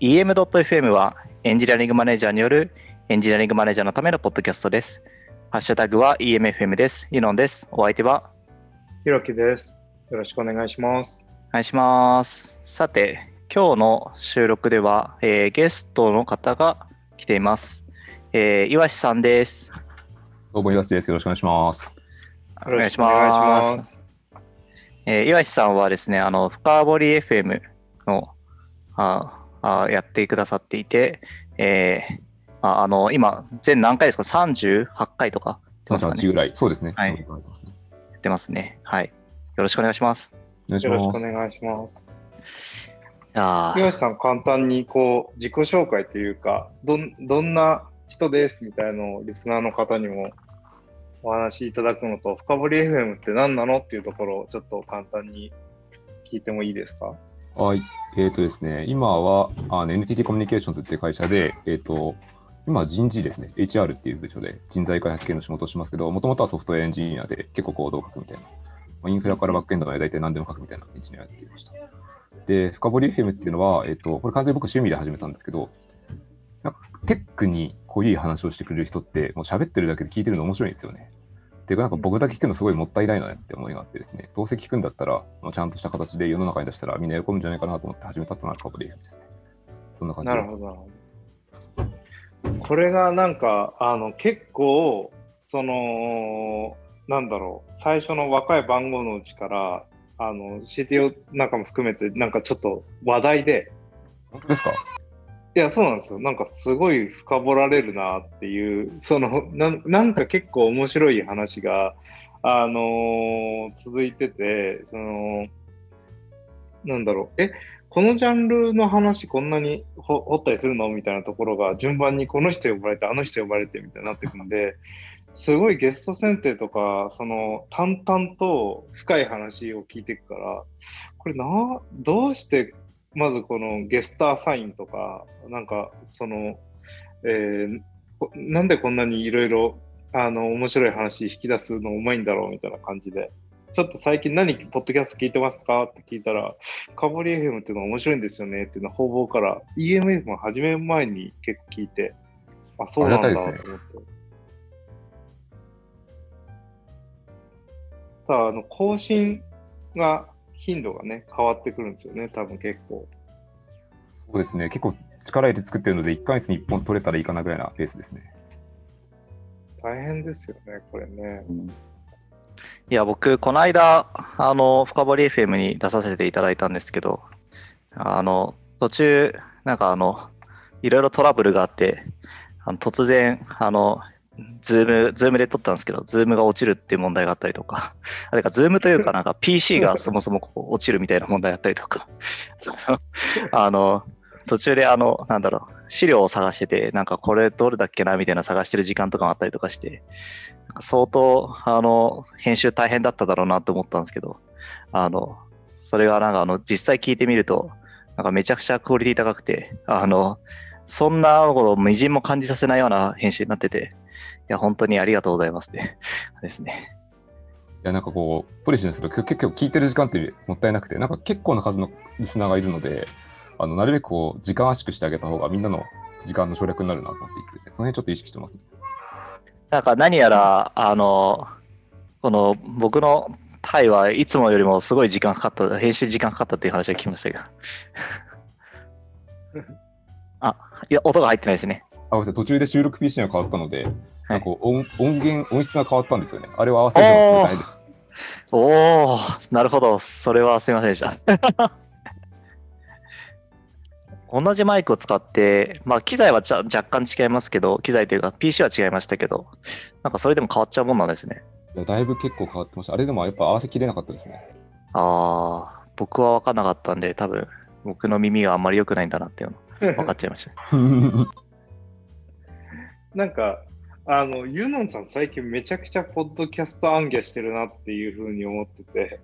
EM.FM はエンジニアリングマネージャーによるエンジニアリングマネージャーのためのポッドキャストです。ハッシュタグは EMFM です。ユノンです。お相手はひろきです。よろしくお願いします。お願いします。さて、今日の収録では、えーゲストの方が来ています。えー、岩志さんです。どうも、岩瀬です。よろしくお願いします。お願いします。えー岩志さんはですね、あの、深掘り FM のああやってくださっていて、えーああの、今、全何回ですか ?38 回とか？やってますかね38ぐらい。そうですね。はいお願いしますやってますね。はい。よろしくお願いします。お願いしよろしくます。お願いします。いやー岩橋さん、簡単にこう自己紹介というか、どんどんな人ですみたいなのをリスナーの方にもお話しいただくのと、深掘り FM って何なのっていうところをちょっと簡単に聞いてもいいですか？はい。えっ、とですね、今はあの NTT コミュニケーションズっていう会社で、えっ、と、今人事ですね、HR っていう部署で人材開発系の仕事をしますけど、もともとはソフトウェアエンジニアで結構コードを書くみたいな、インフラからバックエンドまで大体何でも書くみたいなエンジニアをやっていました。で、深掘り FM っていうのは、えっ、と、これ完全に僕趣味で始めたんですけど、なんかテックに濃い話をしてくれる人って、もう喋ってるだけで聞いてるの面白いんですよね。ていうか、なんか僕だけ聞くのすごいもったいないなって思いがあってですね、どうせ聞くんだったら、まあちゃんとした形で世の中に出したらみんな喜ぶんじゃないかなと思って始めたってのがカボリーですね。そんな感じでなるほど。なるほど。これがなんか、あの、結構、その、なんだろう、最初の若い番号のうちから、あの、CTO なんかも含めて、なんかちょっと話題で、本当ですか？いや、そうなんですよ。なんかすごい深掘られるなっていう、その、ななんか結構面白い話が、あのー続いてて、その、なんだろう、え、このジャンルの話こんなに掘ったりするの？みたいなところが、順番にこの人呼ばれて、あの人呼ばれてみたいになっていくんで、すごいゲスト選定とか、その、淡々と深い話を聞いていくから、これな、どうしてまずこのゲスターサインとか、なんかその、えーこなんでこんなにいろいろあの面白い話引き出すのうまいんだろうみたいな感じで、ちょっと最近何、ポッドキャスト聞いてますかって聞いたら、カボリ FM っていうのは面白いんですよねっていうのは方々から EMF も始める前に結構聞いて、あ、そうなんだと思って。ただ、あの、更新が、頻度がね、変わってくるんですよね、多分結構。そうですね。結構力入れて作ってるので、1ヶ月に1本取れたらいいかなぐらいなペースですね。大変ですよね、これね。いや、僕、この間、あの、深掘り FM に出させていただいたんですけど、あの、途中、なんかあの、いろいろトラブルがあって、あの突然、あの、ズーム、ズームで撮ったんですけど、ズームが落ちるっていう問題があったりとか、あれか、ズームというか、なんか PC がそもそもこう落ちるみたいな問題あったりとか、あの、途中であの、なんだろう、資料を探してて、なんかこれどれだっけなみたいな探してる時間とかもあったりとかして、相当、あの、編集大変だっただろうなと思ったんですけど、あの、それがなんかあの、実際聞いてみると、なんかめちゃくちゃクオリティ高くて、あの、そんなことをみじんも感じさせないような編集になってて、いや、本当にありがとうございますって、ですね。いや、なんかこう、ポリシーにすると結構聞いてる時間ってもったいなくて、なんか結構な数のリスナーがいるので、あのなるべくこう、時間圧縮してあげた方がみんなの時間の省略になるなと思っていてね、その辺ちょっと意識してますね。なんか何やら、あの、この僕の回はいつもよりもすごい時間かかった、編集時間かかったっていう話を聞きましたけど。あ、いや、音が入ってないですね。あ、ごめんなさい途中で収録 PC が変わったので、はいなんかこう音音源、音質が変わったんですよね。あれを合わせるのが大変でした。おお、なるほど。それはすいませんでした。同じマイクを使って、まあ、機材はちゃ若干違いますけど、機材というか PC は違いましたけど、なんかそれでも変わっちゃうもんなんですね。いやだいぶ結構変わってました。あれでもやっぱ合わせきれなかったですね。ああ、僕は分かんなかったんで、多分僕の耳があんまり良くないんだなっていうの分かっちゃいました。なんか、あの、ユノンさん最近めちゃくちゃポッドキャスト暗記してるなっていうふうに思ってて、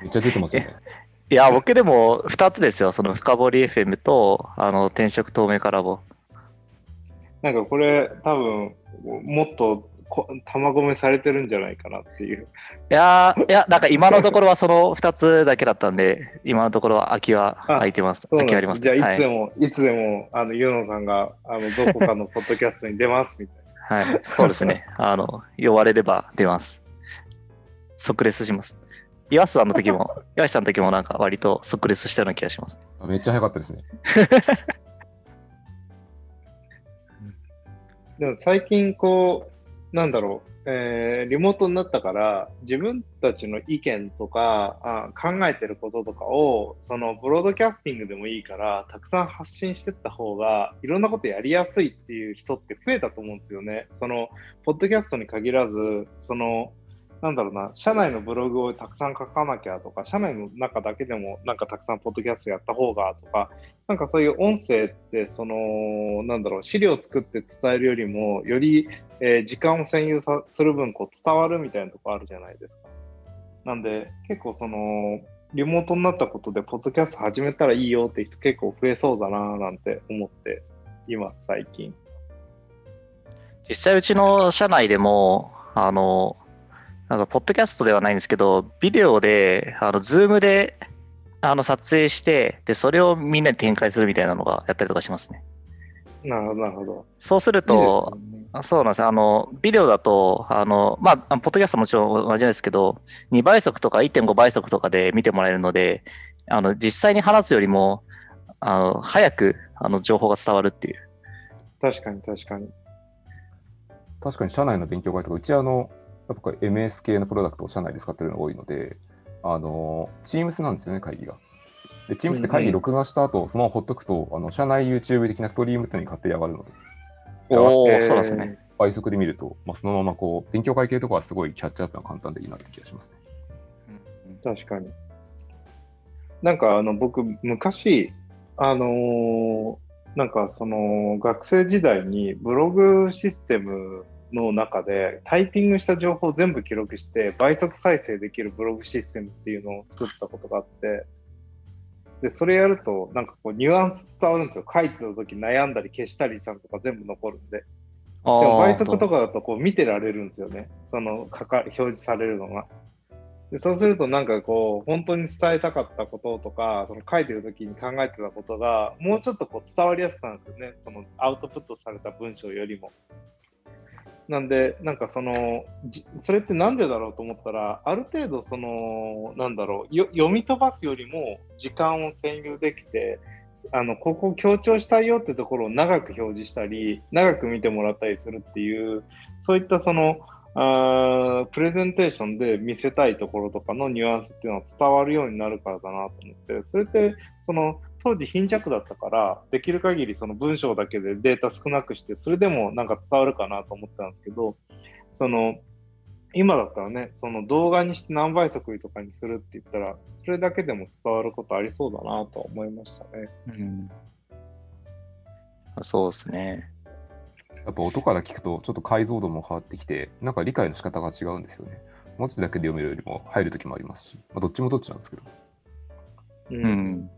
めっちゃ出てますよね。いや、僕でも2つですよ。その深掘り FM と、あの、転職透明化ラボ。なんかこれ多分もっとこ玉込めされてるんじゃないかなっていう。いやーいや、なんか今のところはその2つだけだったんで、今のところは空きは空いてます。空きあります。じゃあ、いつではいも、い、つでも、あの、ユノさんが、あの、どこかのポッドキャストに出ますみたいな。はい、そうですね。あの、呼ばれれば出ます。即レスします。岩瀬さんの時も、岩瀬さんの時もなんか割と即レスしたような気がします。あめっちゃ早かったですね。でも最近こう、なんだろう、えーリモートになったから、自分たちの意見とかあ考えてることとかを、そのブロードキャスティングでもいいから、たくさん発信してった方が、いろんなことやりやすいっていう人って増えたと思うんですよね。その、ポッドキャストに限らず、その、なんだろうな、社内のブログをたくさん書かなきゃとか、社内の中だけでもなんかたくさんポッドキャストやった方がとか、なんかそういう音声って、その、なんだろう、資料を作って伝えるよりも、より、えー時間を占有さする分、こう伝わるみたいなとこあるじゃないですか。なんで、結構その、リモートになったことで、ポッドキャスト始めたらいいよって人結構増えそうだななんて思っています、最近。実際うちの社内でも、あの、なんかポッドキャストではないんですけど、ビデオで、あの、ズームで、あの、撮影して、で、それをみんなに展開するみたいなのがやったりとかしますね。なるほど、なるほど。そうすると、いいねあそうなんですよあの、ビデオだと、あの、まあ、ポッドキャストもちろん同じですけど、2倍速とか1.5倍速とかで見てもらえるので、あの、実際に話すよりも、あの、早く、あの、情報が伝わるっていう。確かに、確かに。確かに社内の勉強会とか、うちあの、やっぱ MS 系のプロダクトを社内で使ってるのが多いので、あの、Teams なんですよね、会議が。で、Teams って会議録画した後、そのままほっとくと、あの社内 YouTube 的なストリームっていうのに勝手に上がるので、おー、えーそうですね。倍速で見ると、まあ、そのままこう、勉強会系とかはすごいキャッチアップが簡単でいいなって気がしますね。確かに。なんかあの僕昔あのーなんかその学生時代にブログシステムの中でタイピングした情報を全部記録して倍速再生できるブログシステムっていうのを作ったことがあってでそれやるとなんかこうニュアンス伝わるんですよ書いてた時悩んだり消したりしたのとか全部残るんででも倍速とかだとこう見てられるんですよね。そのかか表示されるのが。でそうするとなんかこう本当に伝えたかったこととかその書いてる時に考えてたことがもうちょっとこう伝わりやすくなるんですよね。そのアウトプットされた文章よりも。なんでなんかそのそれってなんでだろうと思ったらある程度そのなんだろう読み飛ばすよりも時間を占有できてあのここを強調したいよってところを長く表示したり長く見てもらったりするっていうそういったそのあプレゼンテーションで見せたいところとかのニュアンスっていうのが伝わるようになるからだなと思ってそれってその当時貧弱だったからできる限りその文章だけでデータ少なくしてそれでもなんか伝わるかなと思ったんですけどその今だったらねその動画にして何倍速とかにするって言ったらそれだけでも伝わることありそうだなと思いましたね。うんそうですね。やっぱ音から聞くとちょっと解像度も変わってきて、なんか理解の仕方が違うんですよね。文字だけで読めるよりも入るときもありますし、まあ、どっちもどっちなんですけど。ううん。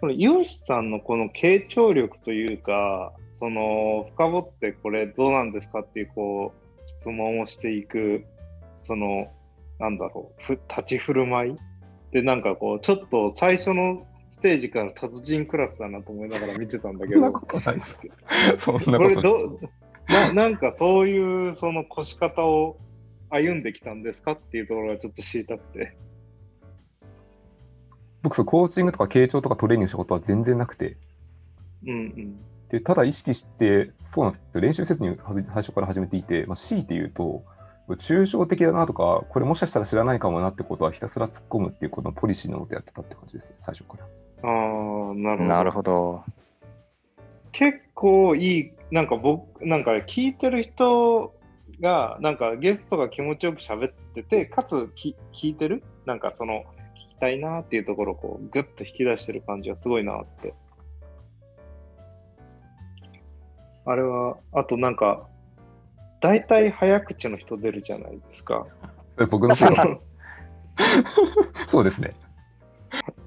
このイオシさんのこの傾聴力というか、その深掘ってこれどうなんですかっていうこう質問をしていく、そのなんだろう、ふ立ち振る舞い？でなんかこうちょっと最初のステージから達人クラスだなと思いながら見てたんだけど、ことないです。そんなれことどななんかそういうその越し方を歩んできたんですかっていうところがちょっと知りたくて。僕、そうコーチングとか傾聴とかトレーニングしたことは全然なくて、うんうん。でただ意識して、そうなんですよ練習せずにはじ最初から始めていて、まあ、強いて言うと、抽象的だなとか、これもしかしたら知らないかもなってことはひたすら突っ込むっていうことのポリシーのもとやってたって感じです、最初から。ああ、なるほど。なるほど。結構いい、なんか僕、なんか聞いてる人が、なんかゲストが気持ちよく喋ってて、かつき聞いてる、なんかその、たいなっていうところをこう、ぐっと引き出してる感じがすごいなって。あれは、あとなんか、大体早口の人出るじゃないですか。僕のそことのそうですね。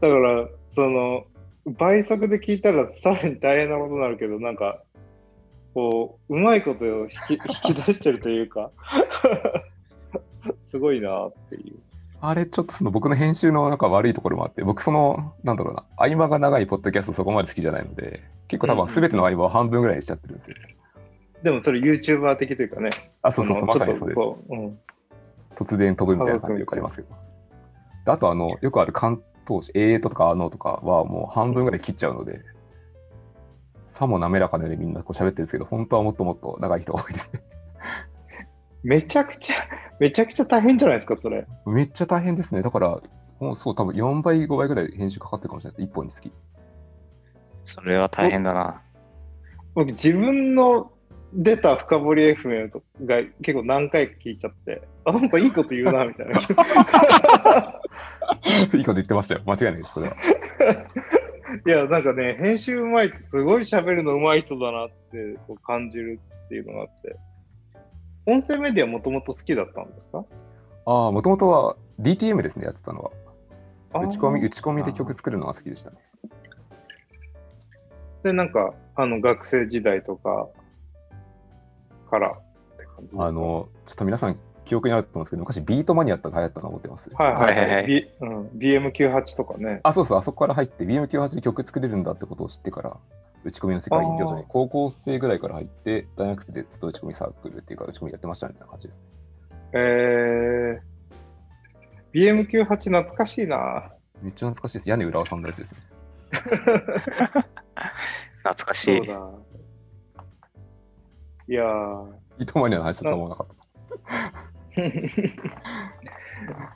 だから、その、倍速で聞いたらさらに大変なことになるけど、なんか、こう、うまいことを引き 引き出してるというか、すごいなっていう。あれ、ちょっとその僕の編集のなんか悪いところもあって、僕その、なんだろうな、合間が長いポッドキャストそこまで好きじゃないので、結構多分全ての合間を半分ぐらいにしちゃってるんですよ。でもそれ YouTuber 的というかね。あ、そうそうそう、のまさにそうです。突然飛ぶみたいな感じよくありますけど。であとあの、よくある関東詞、えーとかあのとかはもう半分ぐらい切っちゃうので、さも滑らかなようにみんなこう喋ってるんですけど、本当はもっともっと長い人が多いですね。めちゃくちゃ、めちゃくちゃ大変じゃないですか、それ。めっちゃ大変ですね。だから、もうそう、多分4倍、5倍ぐらい編集かかってるかもしれないです。1本につき。それは大変だな。僕、自分の出た深掘り FM とが結構何回か聞いちゃって、あ、なんかいいこと言うな、みたいな。いいこと言ってましたよ。間違いないです、それは。いや、なんかね、編集うまいってすごい喋るのうまい人だなってこう感じるっていうのがあって。音声メディアもともと好きだったんですか？ああ、もともとは DTM ですね、やってたのは。打ち込み、打ち込みで曲作るのが好きでしたね。で、なんか、あの、学生時代とかからって感じですか？あ、の、ちょっと皆さん記憶にあると思うんですけど、昔ビートマニアって流行ったのを持ってます？はいはいはいはい B うん、BM98 とかね。あ、そうそう、あそこから入って BM98 で曲作れるんだってことを知ってから、打ち込みの世界に徐々に高校生ぐらいから入って、大学生でずっと打ち込みサークルっていうか、打ち込みやってましたみたいな感じです。えー、BM98 懐かしいな。めっちゃ懐かしいです。屋根裏をさんだやつですね。懐かしい。そうだ。いやー。ビートマニアの話だと思わなかった。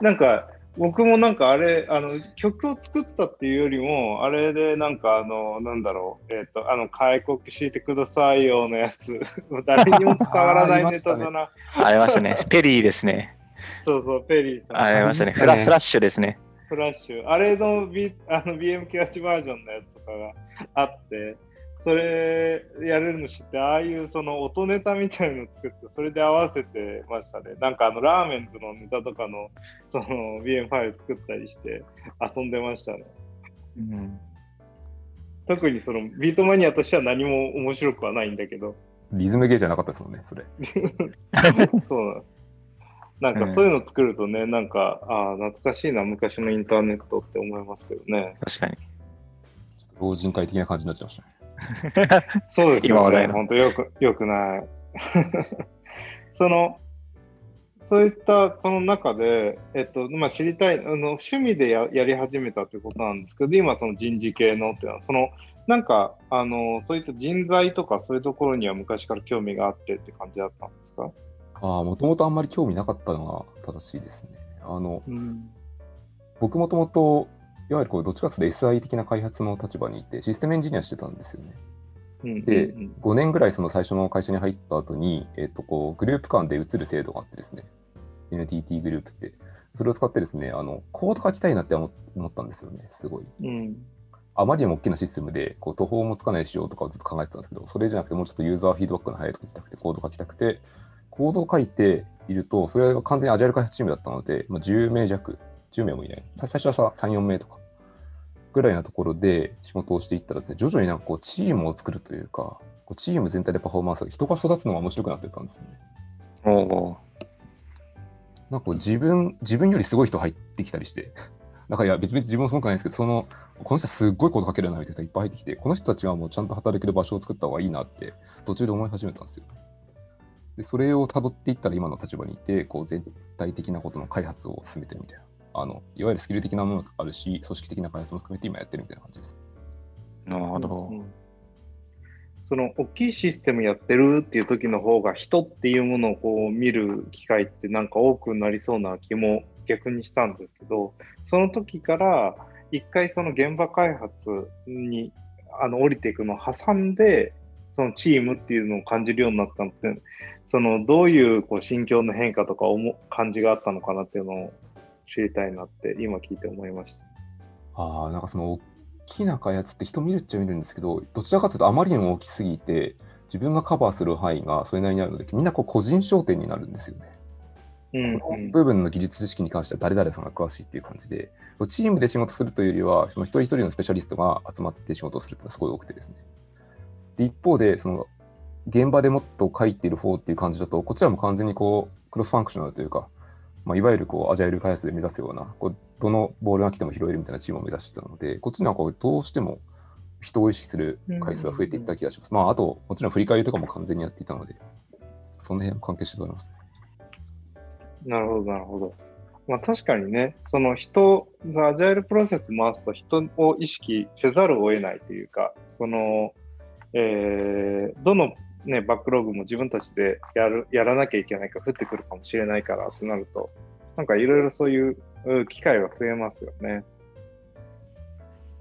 なんか僕もなんかあれあの曲を作ったっていうよりもあれでなんかあのなんだろうえっ、とあの開国してくださいよのやつ 誰にも伝わらないネタだな、ありましたね。ペリーですね。そうそうペリーありましたね。フラフラッシュですね。フラッシュあれの、B、あの BM98 バージョンのやつとかがあってそれやれるの知ってああいうその音ネタみたいの作ってそれで合わせてましたねなんかあのラーメンズのネタとかのその BM ファイル作ったりして遊んでましたねうん、特にそのビートマニアとしては何も面白くはないんだけど、リズムゲーじゃなかったですもんね、それ。そうなんなんかそういうの作るとね、なんか、ああ、懐かしいな、昔のインターネットって思いますけどね。確かに。老人会的な感じになっちゃいましたね。そうですよね、本当よく、よくない。その、そういったその中で、えっとまあ、知りたいあの、趣味でややり始めたということなんですけど、今、その人事系のっていうのは、そのなんかあの、そういった人材とかそういうところには昔から興味があってって感じだったんですか、ああ、もともとあんまり興味なかったのが正しいですね。あの、うん、僕もともと、いわゆるこうどっちかというと SI 的な開発の立場にいて、システムエンジニアしてたんですよね。うんでうんうん5年ぐらいその最初の会社に入った後に、えっとこうグループ間で移る制度があってですね、NTT グループって、それを使ってですね、あのコード書きたいなって思思ったんですよね、すごい。うんあまりにも大きなシステムで、こう途方もつかない仕様とかをずっと考えてたんですけど、それじゃなくて、もうちょっとユーザーフィードバックの早いとこ行きたくて、コード書きたくて、コードを書いていると、それが完全にアジャイル開発チームだったので、まあ、10名弱、10名もいない。最初はさ3、4名とかぐらいなところで仕事をしていったらですね、徐々になんかこうチームを作るというか、こうチーム全体でパフォーマンスが、人が育つのが面白くなってったんですよね。おおなんか自分、自分よりすごい人入ってきたりして、なんかいや、別々自分もすごくないんですけど、その、この人すっごいこと書けるなみたいな人いっぱい入ってきて、この人たちがもうちゃんと働ける場所を作った方がいいなって、途中で思い始めたんですよ。で、それを辿っていったら今の立場にいて、こう全体的なことの開発を進めてるみたいな。あの、いわゆるスキル的なものがあるし、組織的な開発も含めて今やってるみたいな感じです。なるほど。うんその大きいシステムやってるっていう時の方が人っていうものをこう見る機会ってなんか多くなりそうな気も逆にしたんですけどその時から一回その現場開発にあの降りていくのを挟んでそのチームっていうのを感じるようになったのってそのどういうこう心境の変化とか思感じがあったのかなっていうのを知りたいなって今聞いて思いました。ああ、なんかその大きな開発って人見るっちゃ見るんですけど、どちらかというとあまりにも大きすぎて、自分がカバーする範囲がそれなりにあるので、みんなこう個人商店になるんですよね。部分の技術知識に関しては誰々さんが詳しいっていう感じで、チームで仕事するというよりは、その一人一人のスペシャリストが集まって仕事をするっていうのはすごい多くてですね。で、一方で、その現場でもっと書いてる方っていう感じだと、こちらも完全にこうクロスファンクショナルというか、まあ、いわゆるこうアジャイル開発で目指すような、こうどのボールが来ても拾えるみたいなチームを目指してたので、こっちのはこうどうしても人を意識する回数が増えていった気がします。まあ、あと、もちろん振り返りとかも完全にやっていたので、その辺も関係してると思います。なるほど、なるほど。まあ確かにね、その人、アジャイルプロセス回すと人を意識せざるを得ないというか、その、えー、どのね、バックログも自分たちでやるやらなきゃいけないか降ってくるかもしれないからってなると、なんかいろいろそういう機会が増えますよね。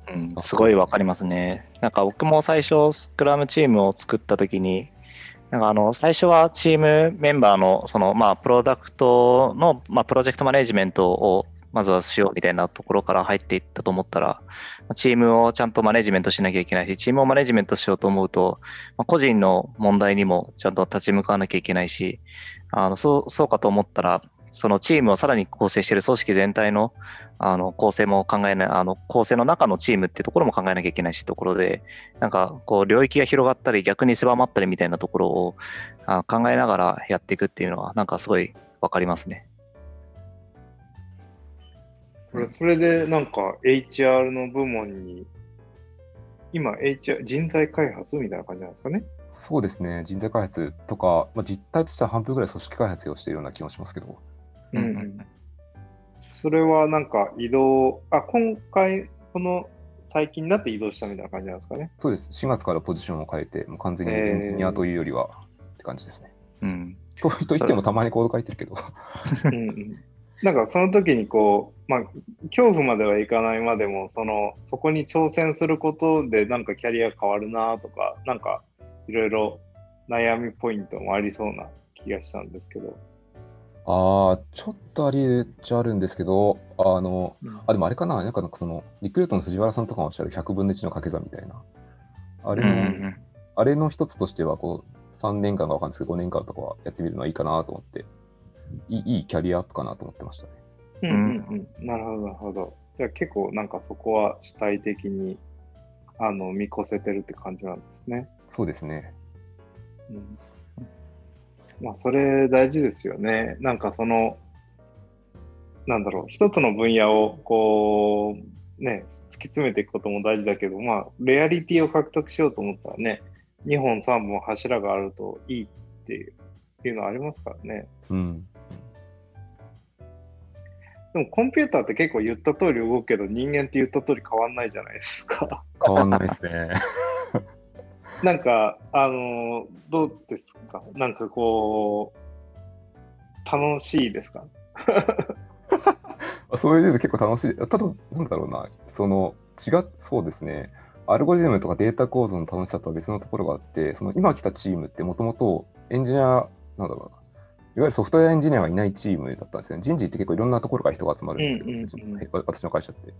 うん、すごいわかりますね。なんか僕も最初、スクラムチームを作ったときに、なんかあの最初はチームメンバーのそのまあプロダクトのまあプロジェクトマネジメントをまずはしようみたいなところから入っていったと思ったら、チームをちゃんとマネジメントしなきゃいけないし、チームをマネジメントしようと思うと、個人の問題にもちゃんと立ち向かわなきゃいけないし、あのそうそうかと思ったら、そのチームをさらに構成している組織全体のあの構成も考えない、あの構成の中のチームっていうところも考えなきゃいけないしところで、なんかこう領域が広がったり逆に狭まったりみたいなところを考えながらやっていくっていうのは、なんかすごいわかりますね。これ、それでなんか HR の部門に、今 HR、人材開発みたいな感じなんですかね？そうですね、人材開発とか、まあ、実態としては半分ぐらい組織開発をしているような気もしますけど。うん、うん、それはなんか移動、あ、今回、この最近になって移動したみたいな感じなんですかね？そうです、4月からポジションを変えて、もう完全にエンジニアというよりは、って感じですね。うん。とと言ってもたまにコード書いてるけど。うん、うんなんかその時にこう、まあ、恐怖まではいかないまでも、その、そこに挑戦することでなんかキャリア変わるなとか、なんかいろいろ悩みポイントもありそうな気がしたんですけど。ああ、ちょっとありっちゃあるんですけど、あの、うん、あ、でもあれかな、なんかその、リクルートの藤原さんとかもおっしゃる100分の1の掛け算みたいな。あれの、うんうん、あれの一つとしては、こう、3年間がわかんないですけど、5年間とかはやってみるのはいいかなと思っていいキャリアアップかなと思ってましたね。うんうんうん、なるほど、なるほど。じゃあ結構なんかそこは主体的にあの見越せてるって感じなんですね。そうですね。うん、まあそれ大事ですよね。なんかその、なんだろう、一つの分野をこう、ね、突き詰めていくことも大事だけど、まあ、レアリティを獲得しようと思ったらね、2本3本柱があるといいっていうっていうのはありますからね。うん。でもコンピューターって結構言った通り動くけど人間って言った通り変わんないじゃないですか。変わんないですね。なんか、あの、どうですか？なんかこう、楽しいですか？そういう意味で結構楽しい。ただ、なんだろうな、その、違う、そうですね。アルゴリズムとかデータ構造の楽しさとは別のところがあって、その今来たチームってもともとエンジニアなんだろうな、ゆるソフトウェアエンジニアがいないチームだったんですよね。人事って結構いろんなところから人が集まるんですけど、うんうんうん、私の会社って。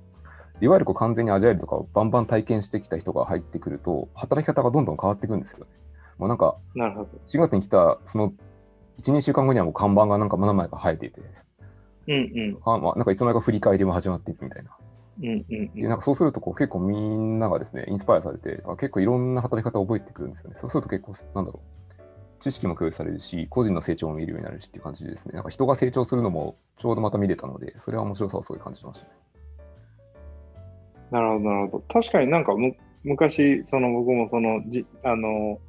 いわゆるこう完全にアジャイルとかをバンバン体験してきた人が入ってくると、働き方がどんどん変わっていくんですよね。もうなんか、なるほど4月に来た、その1、2週間後にはもう看板がなんか真ん前が生えていて、うんうんあまあ、なんかいつの間にか振り返りも始まっていくみたいな。うんうんうん、でなんかそうするとこう結構みんながですね、インスパイアされて、結構いろんな働き方を覚えてくるんですよね。そうすると結構、なんだろう、知識も共有されるし、個人の成長も見るようになるしっていう感じですね。なんか人が成長するのもちょうどまた見れたので、それは面白さをすごい感じましたね。なるほど、なるほど。確かになんかむ昔、その僕もそのじあの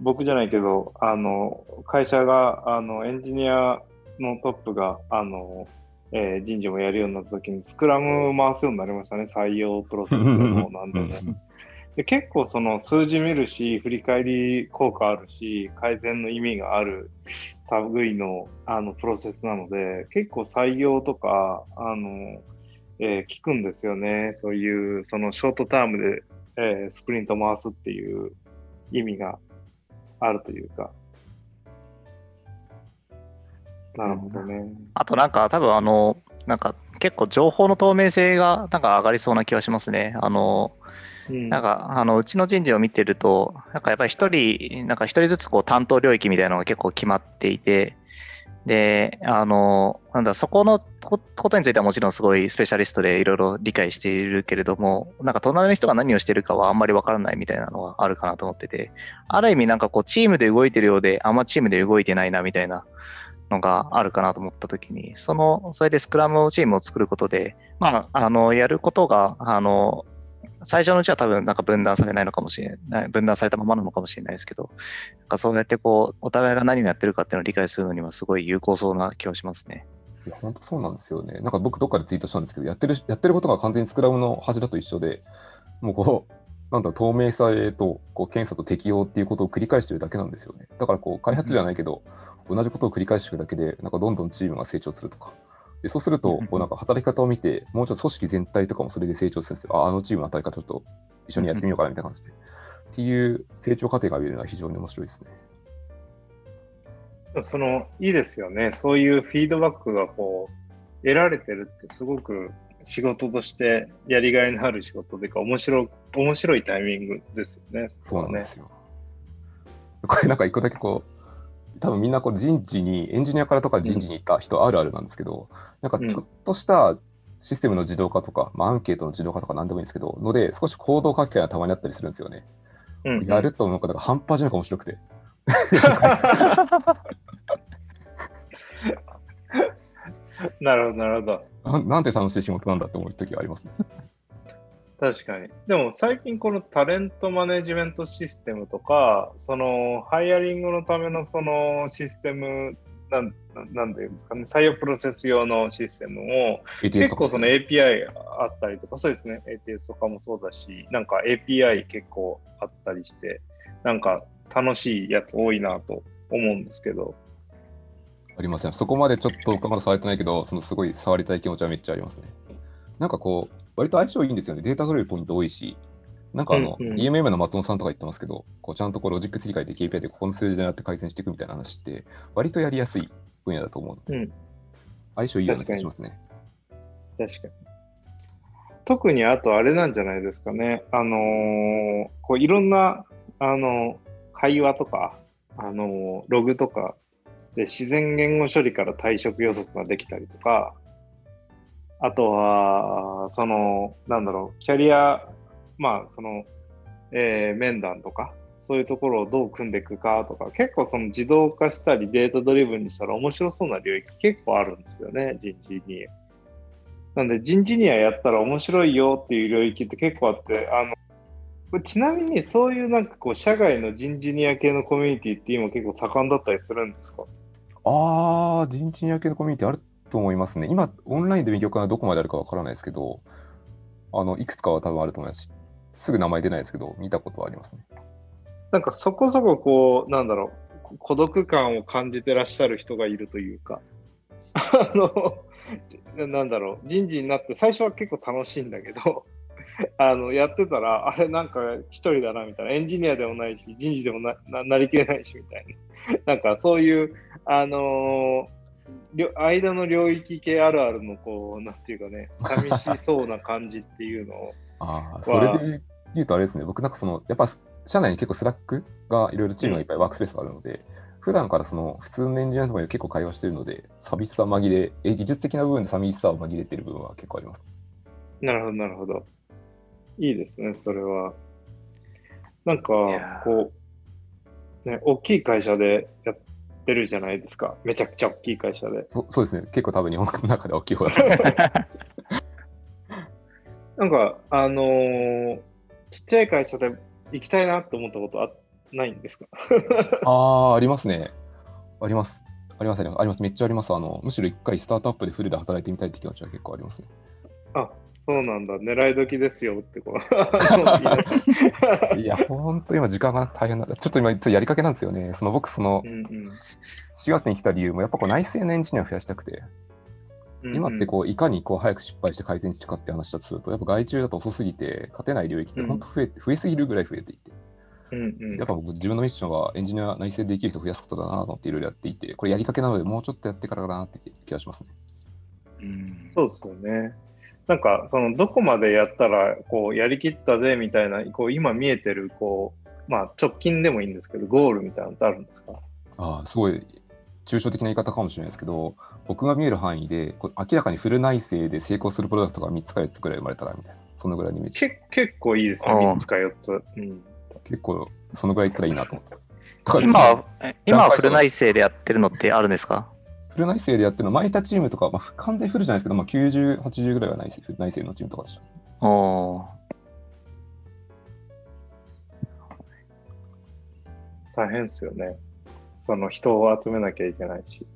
僕じゃないけど、あの会社があのエンジニアのトップがあの、えー、人事もやるようになった時にスクラム回すようになりましたね、採用プロセスでもなんでも。で結構その数字見るし、振り返り効果あるし、改善の意味がある類のあのプロセスなので、結構採用とか、あの、えー、聞くんですよね。そういう、そのショートタームで、えー、スプリント回すっていう意味があるというか。なるほどね。あとなんか多分あの、なんか結構情報の透明性がなんか上がりそうな気はしますね。あの、なんか、あの、うちの人事を見てると、なんかやっぱり一人、なんか一人ずつこう担当領域みたいなのが結構決まっていて、で、あの、なんだ、そこのことについてはもちろんすごいスペシャリストでいろいろ理解しているけれども、なんか隣の人が何をしてるかはあんまりわからないみたいなのはあるかなと思ってて、ある意味なんかこうチームで動いてるようで、あんまチームで動いてないなみたいなのがあるかなと思ったときに、その、それでスクラムチームを作ることで、まあ、あの、やることが、あの、最初のうちは多分なんか分断されないのかもしれない、分断されたままなのかもしれないですけど、なんかそうやってこう、お互いが何をやってるかっていうのを理解するのにはすごい有効そうな気がしますね。いや、本当そうなんですよね。なんか僕、どっかでツイートしたんですけど、やってるやってることが完全にスクラムの柱と一緒で、もうこう、なんだ透明さへとこう検査と適用っていうことを繰り返してるだけなんですよね。だからこう開発じゃないけど、同じことを繰り返していくだけで、なんかどんどんチームが成長するとか。でそうすると、こうなんか働き方を見て、もうちょっと組織全体とかもそれで成長するんですよ。ああのチームの働き方ちょっと一緒にやってみようかなみたいな感じで。っていう成長過程が見えるのは非常に面白いですね。そのいいですよね。そういうフィードバックがこう得られてるってすごく仕事としてやりがいのある仕事でか面白面白いタイミングですよね。そうなんですよ。これなんか一個だけこう多分みんなこう人事にエンジニアからとか人事に行った人あるあるなんですけど、なんかちょっとしたシステムの自動化とか、まあ、アンケートの自動化とか何でもいいんですけど、ので少し行動書き換えがたまにあったりするんですよね。うんうん、やるとなんか半端じゃなく面白くて。なるほど、なるほど な。なんて楽しい仕事なんだって思う時がありますね。確かに。でも最近このタレントマネジメントシステムとか、そのハイアリングのためのそのシステムなんなんていうんですかね、採用プロセス用のシステムも、結構その API あったりとか、そうですね、ATS とかもそうだし、なんか API 結構あったりして、なんか楽しいやつ多いなと思うんですけど。ありません。そこまでちょっとまだ触れてないけど、そのすごい触りたい気持ちはめっちゃありますね。なんかこう、割と相性いいんですよね。データ取れるポイント多いし、なんかあの、うんうん、EMM の松本さんとか言ってますけど、こうちゃんとこうロジック切り替えて KPI でここの数字でなって改善していくみたいな話って、割とやりやすい分野だと思うので、うん、相性いいような気がしますね。確かに。特にあとあれなんじゃないですかね。あのー、こういろんな、あの会話とか、あのー、ログとかで自然言語処理から退職予測ができたりとか、あとは、その、なんだろう、キャリア、まあ、その、えー、面談とか、そういうところをどう組んでいくかとか、結構その自動化したりデータドリブンにしたら面白そうな領域結構あるんですよね、人事に。なんで人事ニアやったら面白いよっていう領域って結構あって、あの、ちなみにそういうなんかこう社外の人事ニア系のコミュニティって今結構盛んだったりするんですか？ああ、人事ニア系のコミュニティあると思いますね。今、オンラインで勉強会はどこまであるかわからないですけど、あのいくつかは多分あると思います。し、すぐ名前出ないですけど、見たことはありますね。なんかそこそここう、なんだろう、孤独感を感じてらっしゃる人がいるというか、あの、なんだろう、人事になって最初は結構楽しいんだけど、あのやってたら、あれなんか一人だなみたいな、エンジニアでもないし、人事でもななりきれないしみたいな、なんかそういう、あのー、間の領域系あるあるの、こう、なんていうかね、寂しそうな感じっていうのを。ああ、それで言うとあれですね、僕なんかその、やっぱ社内に結構スラックがいろいろチームがいっぱいワークスペースがあるので、うん、普段からその普通のエンジニアとかに結構会話してるので、寂しさ紛れ、え技術的な部分で寂しさを紛れてる部分は結構あります。なるほど、なるほど。いいですね、それは。なんか、こう、ね、大きい会社でやってるじゃないですか。めちゃくちゃ大きい会社で。そそうですね、結構多分日本の中で大きい方だ なんか、あのー、ちっちゃい会社で行きたいなって思ったことはないんですか？ああ、ありますね。あります。あります、あります。めっちゃあります。あのむしろ一回スタートアップでフルで働いてみたいって気持ちは結構ありますね。あそうなんだ。狙い時ですよってこう。いや、本当今時間が大変な。ちょっと今、やりかけなんですよね。その僕、その、4月に来た理由も、やっぱこう内製のエンジニアを増やしたくて、今ってこういかにこう早く失敗して改善してかって話だとすると、やっぱ外注だと遅すぎて、勝てない領域って本当増えて、増えすぎるぐらい増えていて。うんうん、やっぱ僕、自分のミッションはエンジニア内製できる人を増やすことだなと思っていろいろやっていて、これやりかけなので、もうちょっとやってからかなって気がしますね。うん、そうですよね。なんか、そのどこまでやったらこうやりきったぜみたいな、こう今見えてるこう、まあ、直近でもいいんですけど、ゴールみたいなのってあるんですか？ああ、すごい抽象的な言い方かもしれないですけど、僕が見える範囲で、こう明らかにフル内製で成功するプロダクトが3つか4つくらい生まれたらみたいな、そのぐらいのイメージ。け結構いいですね、あー3つか4つ。うん、結構、そのぐらいいったらいいなと思って今は、え今はフル内製でやってるのってあるんですか？フル内製でやってるのは、前いたチームとか、まあ、完全フルじゃないですけど、まあ、90、80ぐらいは内製内製のチームとかでした。おー大変ですよね。その人を集めなきゃいけないし。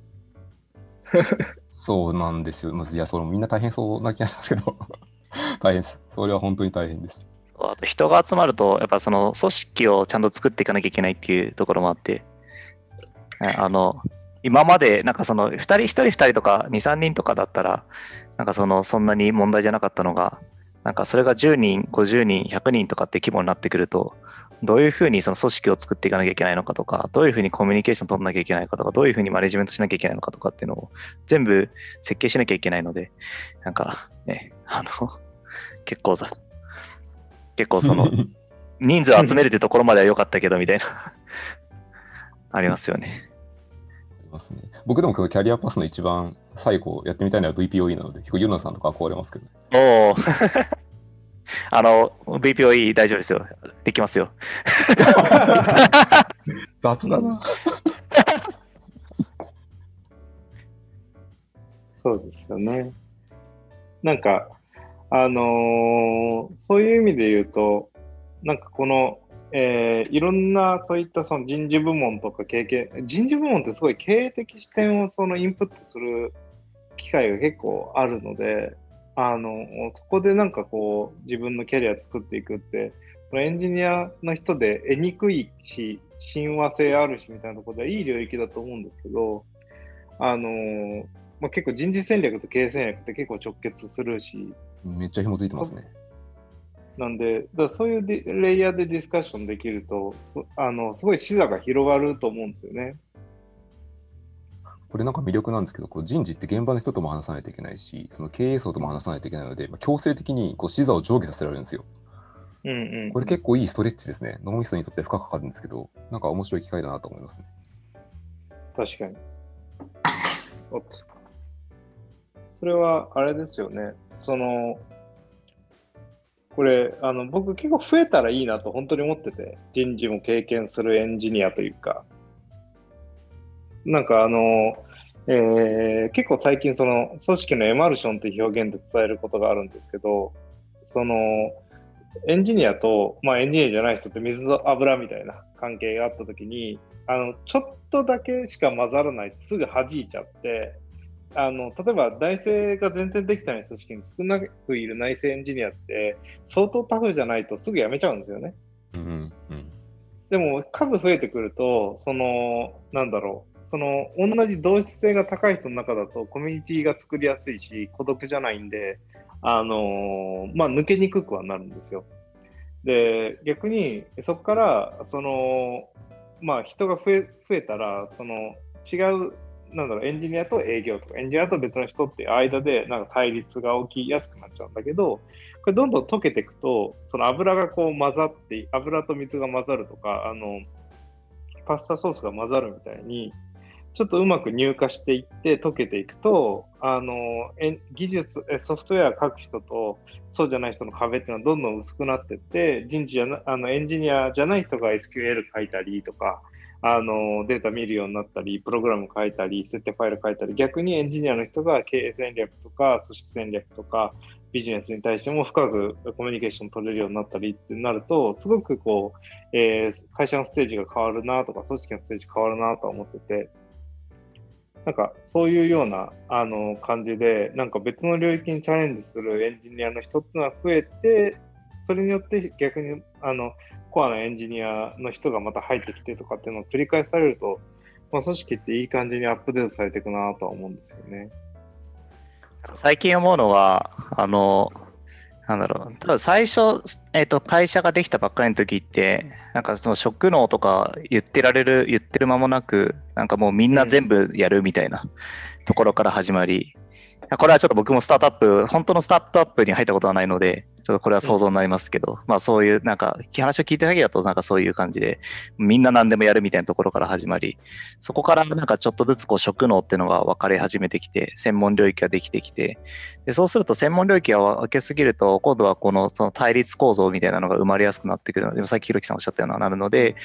そうなんですよ。まずいや、それみんな大変そうな気がしますけど、大変です。それは本当に大変です。あと人が集まると、やっぱその組織をちゃんと作っていかなきゃいけないっていうところもあって、ねあの、今までなんかその2人、1人2人とか2、3人とかだったら、なんかそのそんなに問題じゃなかったのが、なんかそれが10人、50人、100人とかって規模になってくると、どういうふうにその組織を作っていかなきゃいけないのかとか、どういうふうにコミュニケーション取らなきゃいけないのかとか、どういうふうにマネジメントしなきゃいけないのかとかっていうのを全部設計しなきゃいけないので、なんかね、あの、結構だ、結構その、人数集めるってところまでは良かったけどみたいなありますよね。ますね。僕でもこのキャリアパスの一番最後やってみたいのは VPOE なので、結構ユナさんとか憧れますけど、おお。あの、VPOE 大丈夫ですよ。できますよ。雑だな。そうですよね。なんか、あのーそういう意味で言うと、なんかこの、えーいろんなそういったその人事部門とか経験、人事部門ってすごい経営的視点をそのインプットする機会が結構あるので、あの、そこでなんかこう自分のキャリア作っていくって、そのエンジニアの人で得にくいし、親和性あるしみたいなところではいい領域だと思うんですけど、あのまあ、結構人事戦略と経営戦略って結構直結するし、めっちゃ紐づいてますね。なんで、だそういうデレイヤーでディスカッションできると、そあのすごい視座が広がると思うんですよね。これなんか魅力なんですけど、こう人事って現場の人とも話さないといけないし、その経営層とも話さないといけないので、まあ、強制的にこう視座を上下させられるんですよ。うんうん。これ結構いいストレッチですね。脳みそにとって負荷かかるんですけど、なんか面白い機会だなと思いますね。確かに。おっと。それはあれですよね。その、これ、あの、僕結構増えたらいいなと本当に思ってて、人事も経験するエンジニアというか、なんかあの、えー結構最近その組織のエマルションっていう表現で伝えることがあるんですけど、そのエンジニアと、まあエンジニアじゃない人って水と油みたいな関係があったときに、あの、ちょっとだけしか混ざらないすぐ弾いちゃって、あの、例えば内政が全然できてない組織に少なくいる内政エンジニアって相当タフじゃないとすぐ辞めちゃうんですよね。うんうんうん。でも数増えてくると、その、なんだろう、その、同じ同質性が高い人の中だとコミュニティが作りやすいし、孤独じゃないんで、あのーまあ、抜けにくくはなるんですよ。で、逆に、そこから、その、まあ、人が増え増えたら、その、違う、なんだろう、エンジニアと営業とか、エンジニアと別の人っていう間で、なんか対立が起きやすくなっちゃうんだけど、これどんどん溶けていくと、その油がこう混ざって、油と水が混ざるとか、あの、パスタソースが混ざるみたいに、ちょっとうまく乳化していって溶けていくと、あの、技術、ソフトウェア書く人とそうじゃない人の壁っていうのはどんどん薄くなっていって、人事じゃな、あの、エンジニアじゃない人が SQL 書いたりとか、あの、データ見るようになったり、プログラム書いたり、設定ファイル書いたり、逆にエンジニアの人が経営戦略とか、組織戦略とか、ビジネスに対しても深くコミュニケーション取れるようになったりってなると、すごくこう、えー会社のステージが変わるなとか、組織のステージ変わるなと思ってて、なんかそういうようなあの感じで、なんか別の領域にチャレンジするエンジニアの人っていうのは増えて、それによって逆にあのコアなエンジニアの人がまた入ってきてとかっていうのを繰り返されると、まあ、組織っていい感じにアップデートされていくなとは思うんですよね。最近思うのは、あの、なんだろう、多分最初、えっと、会社ができたばっかりの時って、なんかその職能とか言ってられる、言ってる間もなく、なんかもうみんな全部やるみたいなところから始まり、これはちょっと僕もスタートアップ、本当のスタートアップに入ったことはないので、ちょっとこれは想像になりますけど、まあそういうなんか話を聞いた限りだとなんかそういう感じでみんな何でもやるみたいなところから始まりそこからなんかちょっとずつこう職能っていうのが分かれ始めてきて専門領域ができてきてでそうすると専門領域が分けすぎると今度はこのその対立構造みたいなのが生まれやすくなってくるのでさっきひろきさんおっしゃったようななるので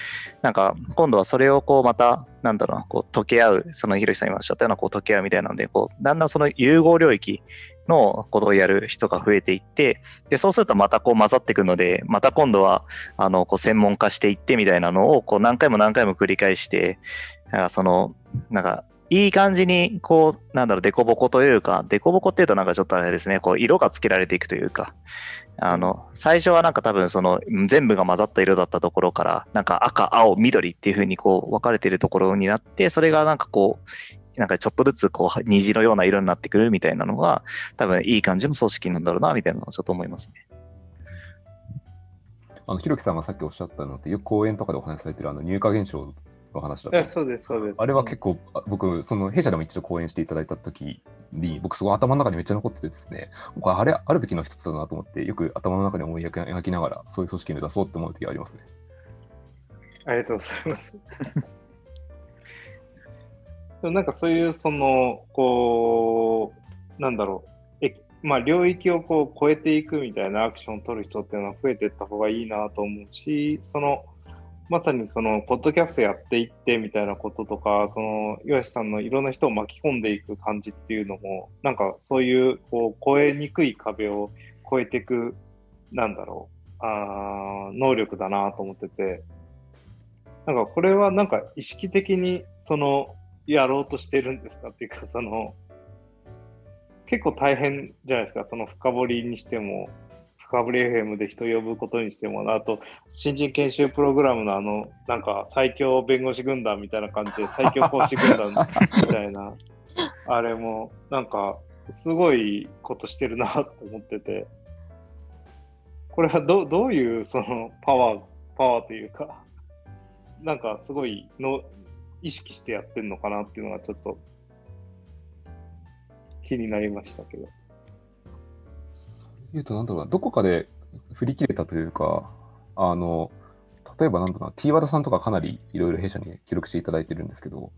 なんか今度はそれをこうまたなんだろうなこう溶け合うそのひろきさん今おっしゃったようなこう溶け合うみたいなのでこうだんだんその融合領域のことをやる人が増えていってでそうするとまたこう混ざっていくのでまた今度はあのこう専門化していってみたいなのをこう何回も何回も繰り返してなんかそのなんかいい感じにこうなんだろう凸凹というか凸凹っていうとなんかちょっとあれですねこう色がつけられていくというかあの最初はなんか多分その全部が混ざった色だったところからなんか赤青緑っていう風にこう分かれているところになってそれがなんかこうなんかちょっとずつこう虹のような色になってくるみたいなのが多分いい感じの組織なんだろうなみたいなのをちょっと思いますね。あのひろきさんがさっきおっしゃったのってよく講演とかでお話しされてるあの乳化現象の話だったそうですそうですあれは結構、あ僕、その弊社でも一度講演していただいたときに、僕、すごい頭の中にめっちゃ残っててですね、これあれ、あるべきの一つだなと思って、よく頭の中で思い描きながら、そういう組織に出そうって思う時がありますね。ありがとうございます。でもなんかそういう、その、こう、なんだろう、えまあ、領域をこう超えていくみたいなアクションを取る人っていうのは増えていった方がいいなと思うし、その、まさにその、ポッドキャストやっていってみたいなこととか、その、岩橋さんのいろんな人を巻き込んでいく感じっていうのも、なんかそういう、こう、越えにくい壁を越えていく、なんだろう、あ能力だなと思ってて、なんかこれはなんか意識的にそのやろうとしてるんですか？っていうかその結構大変じゃないですか？その深掘りにしても深掘り FM で人呼ぶことにしてもあと新人研修プログラムのあのなんか最強弁護士軍団みたいな感じで最強講師軍団みたいなあれもなんかすごいことしてるなと思ってて。これはどどういうそのパワーパワーというかなんかすごいの意識してやってるのかなっていうのがちょっと気になりましたけど。言うと、なんだろうな、どこかで振り切れたというか、あの、例えばなんだろうな、T 和田さんとかかなりいろいろ弊社に記録していただいてるんですけど、やっ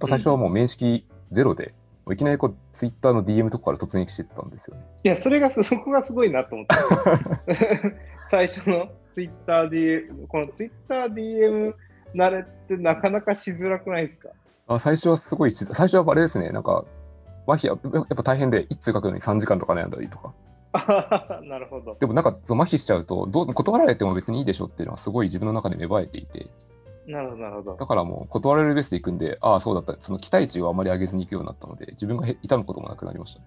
ぱ最初はもう面識ゼロで、もういきなりこう、ツイッターの DM とかから突撃してったんですよね。いや、それがす、そこがすごいなと思って。最初のツイッター DM、このツイッター DM 慣れってなかなかしづらくないですか？あ最初はすごいし、最初はあれですね、なんか、麻痺はやっぱ大変で、一通書くのに3時間とか悩んだりとか。なるほど。でもなんか、そう麻痺しちゃうとどう、断られても別にいいでしょっていうのはすごい自分の中で芽生えていて、なるほど、なるほど。だからもう断られるベースで行くんで、ああ、そうだった、その期待値をあまり上げずに行くようになったので、自分がへ痛むこともなくなりましたね。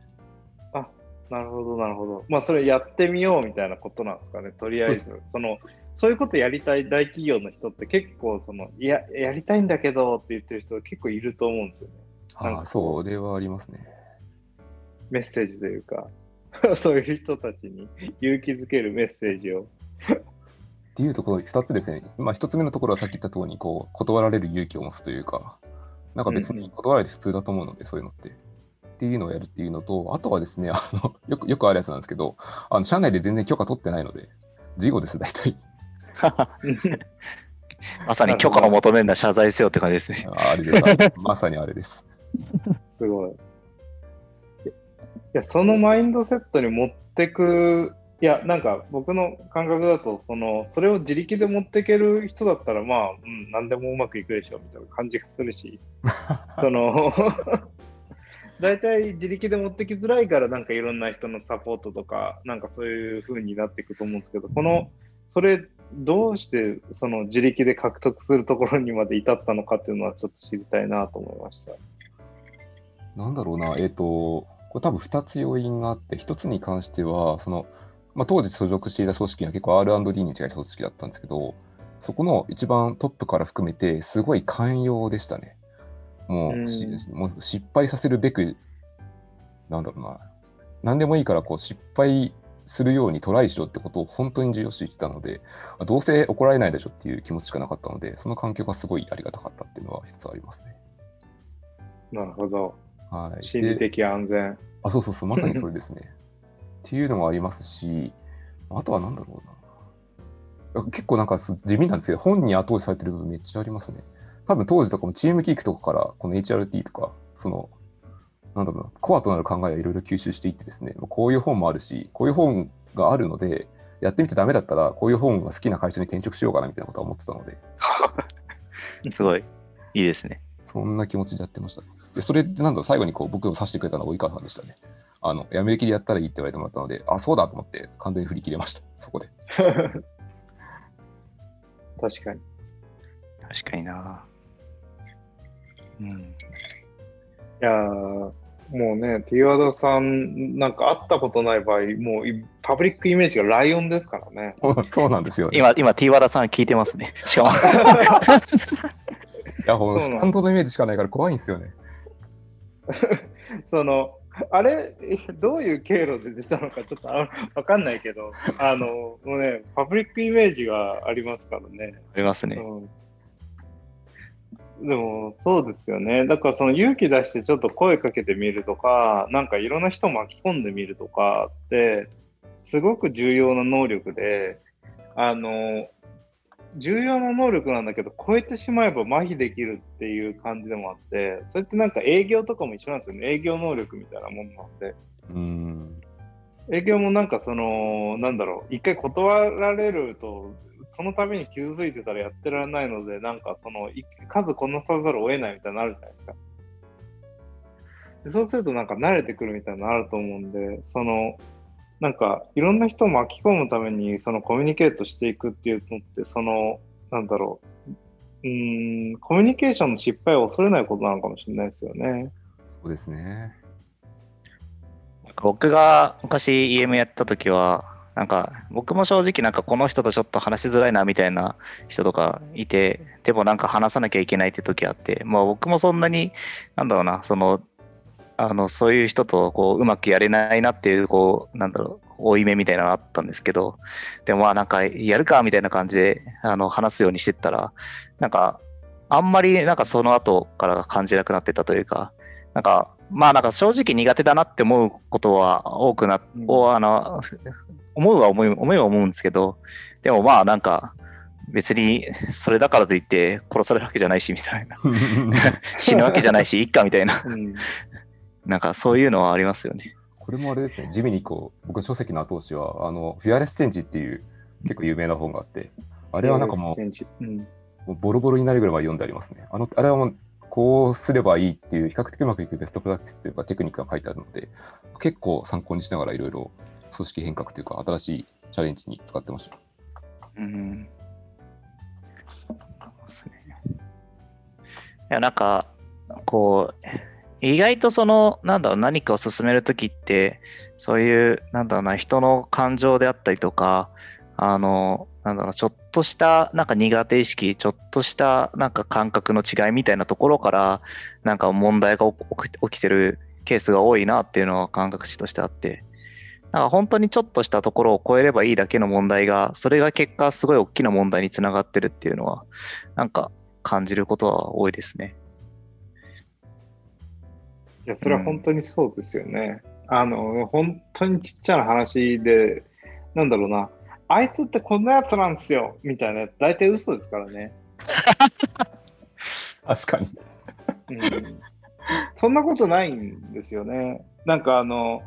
なるほど、なるほど。まあ、それやってみようみたいなことなんですかね、とりあえず。そのそういうことやりたい大企業の人って結構そのいや、やりたいんだけどって言ってる人結構いると思うんですよね。ああ、それはありますね。メッセージというか、そういう人たちに 勇気づけるメッセージを。っていうところ、2つですね。まあ、1つ目のところはさっき言った通り、こう、断られる勇気を持つというか、なんか別に断られて普通だと思うので、そういうのって。っていうのをやるっていうのと、あとはですね、あのよくよくあるやつなんですけど、あの社内で全然許可取ってないので、事後です、大体。まさに許可を求めるのは謝罪せよって感じですね。あれです。まさにあれです。すごい。いや、そのマインドセットに持ってく、いや、なんか僕の感覚だと、その、それを自力で持っていける人だったら、まあ、うん、何でもうまくいくでしょ、みたいな感じがするし、その、大体自力で持ってきづらいから、なんかいろんな人のサポートとか、なんかそういう風になっていくと思うんですけど、この、それ、どうしてその自力で獲得するところにまで至ったのかっていうのはちょっと知りたいなと思いました。なんだろうな、えっ、と、これ多分2つ要因があって、1つに関しては、その、まあ、当時所属していた組織が結構 R&D に近い組織だったんですけど、そこの一番トップから含めて、すごい寛容でしたね。もうしうんもう失敗させるべく、なんだろうな、何でもいいからこう失敗するようにトライしろってことを本当に重要視してたので、あどうせ怒られないでしょっていう気持ちしかなかったので、その環境がすごいありがたかったっていうのは一つありますね。なるほど。はい、心理的安全。あ、そうそうそう、まさにそれですね。っていうのもありますし、あとは何だろうな。結構なんかす地味なんですけど、本に後押しされてる部分めっちゃありますね。多分当時とかもチームキークとかからこの HRT とか、その、なんだろうな、コアとなる考えをいろいろ吸収していってですね、こういう本もあるし、こういう本があるので、やってみてダメだったら、こういう本が好きな会社に転職しようかなみたいなことは思ってたので、すごい、いいですね。そんな気持ちでやってました。で、それでなんだろう、最後にこう僕を指してくれたのは及川さんでしたね。あの、辞める気でやったらいいって言われてもらったので、あ、そうだと思って完全に振り切れました、そこで。確かに。確かにな。うん。いやーもうね、ティワダさん、なんか会ったことない場合、もういパブリックイメージがライオンですからね。そうなんですよ、ね。今、今、T 和田さん聞いてますね。しかも。いや、ほんスタンドのイメージしかないから怖いんですよね。その、あれ、えどういう経路で出たのかちょっとあわかんないけど、あの、もうね、パブリックイメージがありますからね。ありますね。うんでも、そうですよね。だから、その勇気出してちょっと声かけてみるとか、なんかいろんな人巻き込んでみるとかって、すごく重要な能力で、あの、重要な能力なんだけど、超えてしまえば麻痺できるっていう感じでもあって、それってなんか営業とかも一緒なんですよね。営業能力みたいなもんなんで。うん。営業もなんかその、なんだろう、一回断られると、そのために傷ついてたらやってられないので、なんかその、数こなさざるを得ないみたいになるじゃないですか。でそうするとなんか慣れてくるみたいなのあると思うんで、その、なんかいろんな人を巻き込むためにそのコミュニケートしていくっていうのって、その、なんだろう、うん、コミュニケーションの失敗を恐れないことなのかもしれないですよね。そうですね。僕が昔 EM やった時は、なんか僕も正直なんかこの人とちょっと話しづらいなみたいな人とかいて、でもなんか話さなきゃいけないって時あって、まあ僕もそんなに、なんだろうな、その、あの、そういう人とこううまくやれないなっていう、こう、なんだろう、負い目みたいなのあったんですけど、でもまあなんかやるかみたいな感じで、あの、話すようにしてったら、なんか、あんまりなんかその後から感じなくなってたというか、なんか、まあなんか正直苦手だなって思うことは多くなっ、うんおあの思うは思い思いは思うんですけど、でもまあなんか別にそれだからといって殺されるわけじゃないしみたいな、死ぬわけじゃないし、いっかみたいな、うん。なんかそういうのはありますよね。これもあれですね、地味にこう、僕の書籍の後押しは、あの、フィアレスチェンジっていう結構有名な本があって、あれはなんかもう、うん、もうボロボロになるぐらいまで読んでありますね。あのあれはもうこうすればいいっていう比較的うまくいくベストプラクティスというかテクニックが書いてあるので、結構参考にしながらいろいろ組織変革というか新しいチャレンジに使ってました。うん。そうですいや、なんか、こう、意外とその、なんだろう、何かを進めるときって、そういう、なんだろうな、人の感情であったりとか、あの、なんだろう、ちょっとした、なんか苦手意識、ちょっとした、なんか感覚の違いみたいなところから、なんか問題が起きてるケースが多いなっていうのは感覚値としてあって、なんか本当にちょっとしたところを超えればいいだけの問題が、それが結果すごい大きな問題につながってるっていうのは、なんか感じることは多いですね。いや、それは本当にそうですよね。あの、本当にちっちゃな話で、なんだろうな、あいつってこんなやつなんですよ、みたいなやつ、大体嘘ですからね。確かに。うん、そんなことないんですよね。なんかあの、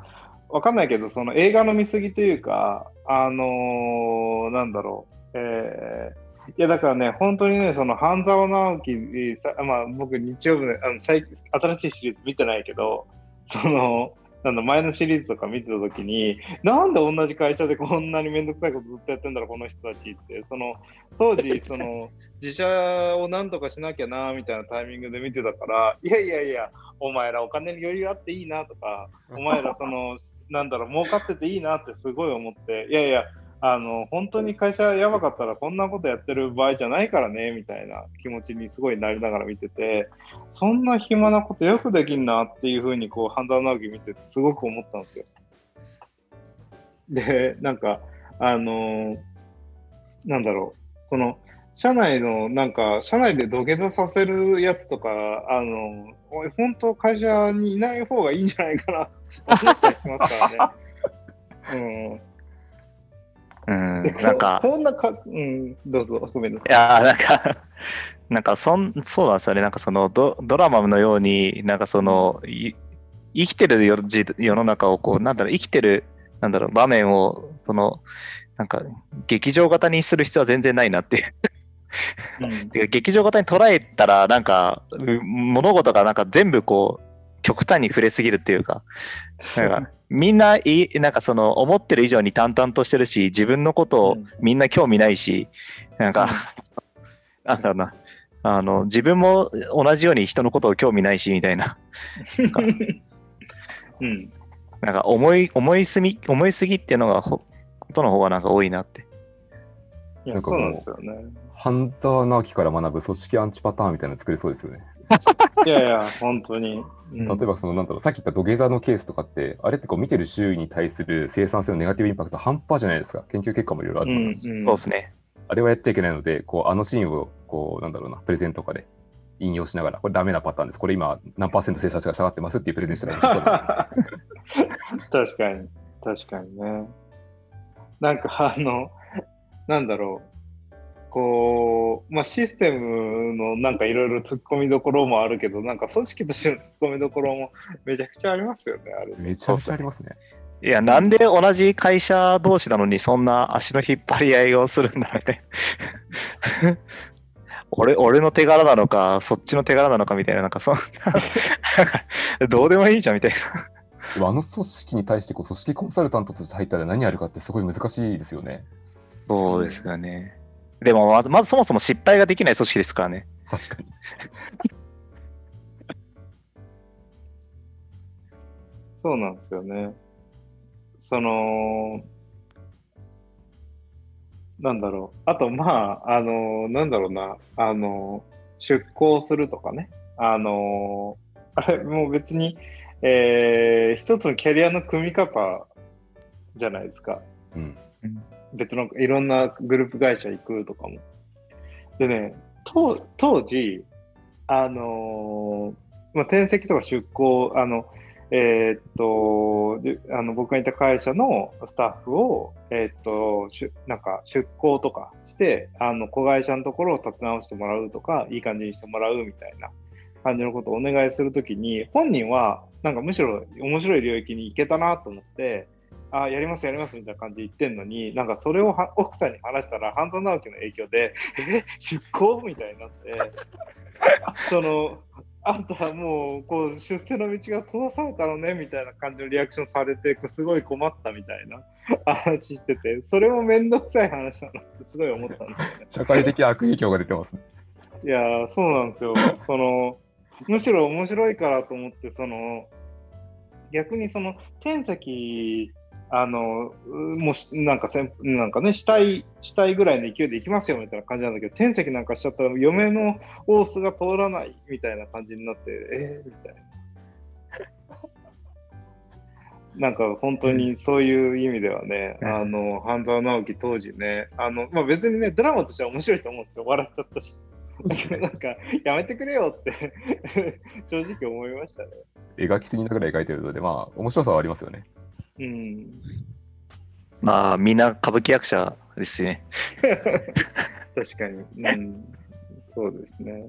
わかんないけど、その映画の見過ぎというか、あのーなんだろう、えーいやだからね、本当にね、その半沢直樹、さまあ、僕、日曜日のあの最近新しいシリーズ見てないけど、その、なんだ前のシリーズとか見てたときに、なんで同じ会社でこんなにめんどくさいことずっとやってんだろう、この人たちって、その当時、その自社をなんとかしなきゃなみたいなタイミングで見てたから、いやいやいや、お前らお金に余裕あっていいなとか、お前らその、なんだろう、儲かってていいなってすごい思って、いやいや、あの本当に会社やばかったらこんなことやってる場合じゃないからねみたいな気持ちにすごいなりながら見ててそんな暇なことよくできんなっていうふうにこう半沢直樹見ててすごく思ったんですよ。でなんかあのなんだろうその社内のなんか社内で土下座させるやつとかあのおい本当会社にいない方がいいんじゃないかなって思ったりしますからね。うんうん、でなんか、こんなか、うん、どうぞ、ごめんなさいやーなんか、なんかそん、そうなんですよね。なんかそのドドラマのように、なんかその、い生きてる世時世の中をこう、なんだろう、生きてる、なんだろう、場面を、その、なんか、劇場型にする必要は全然ないなっていう。い。うん 劇場型に捉えたら、なんか、う物事がなんか全部こう、極端に触れすぎるっていうか、なんかみんないい、なんかその、思ってる以上に淡々としてるし、自分のことをうんみんな興味ないし、なんか、なんだろうな、あの、自分も同じように人のことを興味ないし、みたいな、か うん。なんか思い、思いすぎ、思いすぎっていうのがほ、ことの方がなんか多いなって。いや、なんかもうそうなんですよね。半沢直樹から学ぶ組織アンチパターンみたいなの作れそうですよね。いやいや、本当に。うん例えばそのなんだろうさっき言った土下座のケースとかってあれってこう見てる周囲に対する生産性のネガティブインパクト半端じゃないですか研究結果もいろいろあると思いますし、うんそうですね。あれはやっちゃいけないのでこうあのシーンをこうなんだろうなプレゼンとかで引用しながらこれダメなパターンですこれ今何パーセント生産性が下がってますっていうプレゼンしたら 確かに、確かにね。なんかあの、なんだろう。こう、まあ、システムのなんかいろいろ突っ込みどころもあるけど、なんか組織としての突っ込みどころもめちゃくちゃありますよね、あれ。めちゃくちゃありますねいや、なんで同じ会社同士なのにそんな足の引っ張り合いをするんだみたいな。俺俺の手柄なのか、そっちの手柄なのかみたいな、なんかそんな、どうでもいいじゃんみたいな。でもあの組織に対してこう組織コンサルタントとして入ったら何やるかってすごい難しいですよねそうですよね。でもまず、まずそもそも失敗ができない組織ですからね。確かに そうなんですよね。その、なんだろう。あと、まあ、あの、なんだろうな、あの、出向するとかね。あの、あれ、もう別に、えー一つのキャリアの組み方じゃないですか。うん別のいろんなグループ会社行くとかも。でね、当時、あのーまあ、転籍とか出向、あの、えーっとあの、僕がいた会社のスタッフを、えーっと、しなんか出向とかして、あの、子会社のところを立て直してもらうとか、いい感じにしてもらうみたいな感じのことをお願いするときに、本人は、なんかむしろ面白い領域に行けたなと思って、あやりますやりますみたいな感じで言ってんのに、なんかそれをは奥さんに話したら、半沢直樹の影響で、え、出向？みたいになって、その、あんたもうこう出世の道が閉ざされたのね？みたいな感じのリアクションされて、すごい困ったみたいな話してて、それもめんどくさい話だなってすごい思ったんですよね。社会的悪影響が出てますねいやー、そうなんですよ。その、むしろ面白いからと思って、その、逆にその、天崎、あの、うもうし、なんかせん、なんかね、したい、したいぐらいの勢いで行きますよみたいな感じなんだけど、天崎なんかしちゃったら、嫁のオースが通らないみたいな感じになって、えー、みたいな。なんか本当にそういう意味ではね、うんあの、半沢直樹当時ね、あの、まあ、別にね、ドラマとしては面白いと思うんですよ。笑っちゃったし。なんか、やめてくれよって正直思いましたね。描きすぎなぐらい描いてるのでまあ面白さはありますよねうん。まあ、みんな歌舞伎役者ですね。確かに。うん。そうですね。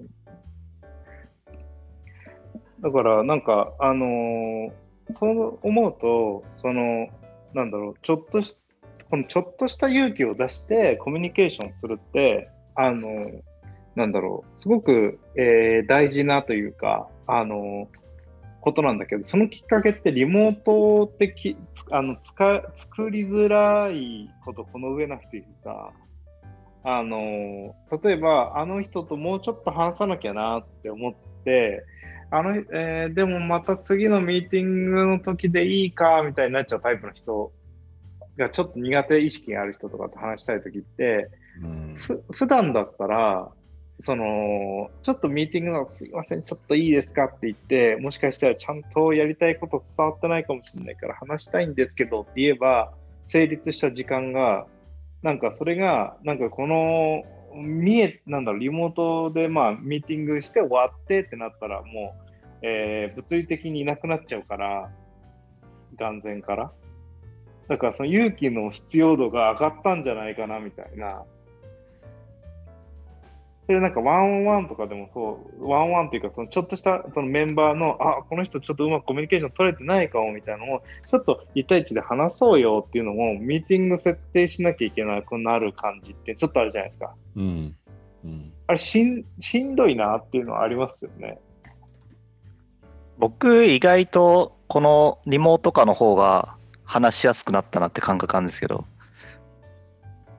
だから、なんか、あのーそう思うと、その、なんだろう、ちょっとし、このちょっとした勇気を出してコミュニケーションするって、あのーなんだろう、すごく、えー大事なというか、あのーことなんだけど、そのきっかけってリモート的、つあの、つか、作りづらいこと、この上なくていうか、あの、例えば、あの人ともうちょっと話さなきゃなって思って、あの、えーでもまた次のミーティングの時でいいか、みたいになっちゃうタイプの人がちょっと苦手意識がある人とかと話したい時って、うん。ふ普段だったら、その、ちょっとミーティングのすいません、ちょっといいですかって言って、もしかしたらちゃんとやりたいこと伝わってないかもしれないから話したいんですけどって言えば、成立した時間が、なんかそれが、なんかこの、見え、なんだろう、リモートでまあミーティングして終わってってなったら、もう、えー物理的にいなくなっちゃうから、眼前から。だからその勇気の必要度が上がったんじゃないかなみたいな。それなんかワンオンワンとかでもそう、ワンオンワンっていうか、そのちょっとしたそのメンバーの、あ、この人ちょっとうまくコミュニケーション取れてないかもみたいなのを、ちょっと1対1で話そうよっていうのも、ミーティング設定しなきゃいけなくなる感じってちょっとあるじゃないですか。うん。うん。あれしん、しんどいなっていうのはありますよね。僕、意外とこのリモート化の方が話しやすくなったなって感覚なんですけど。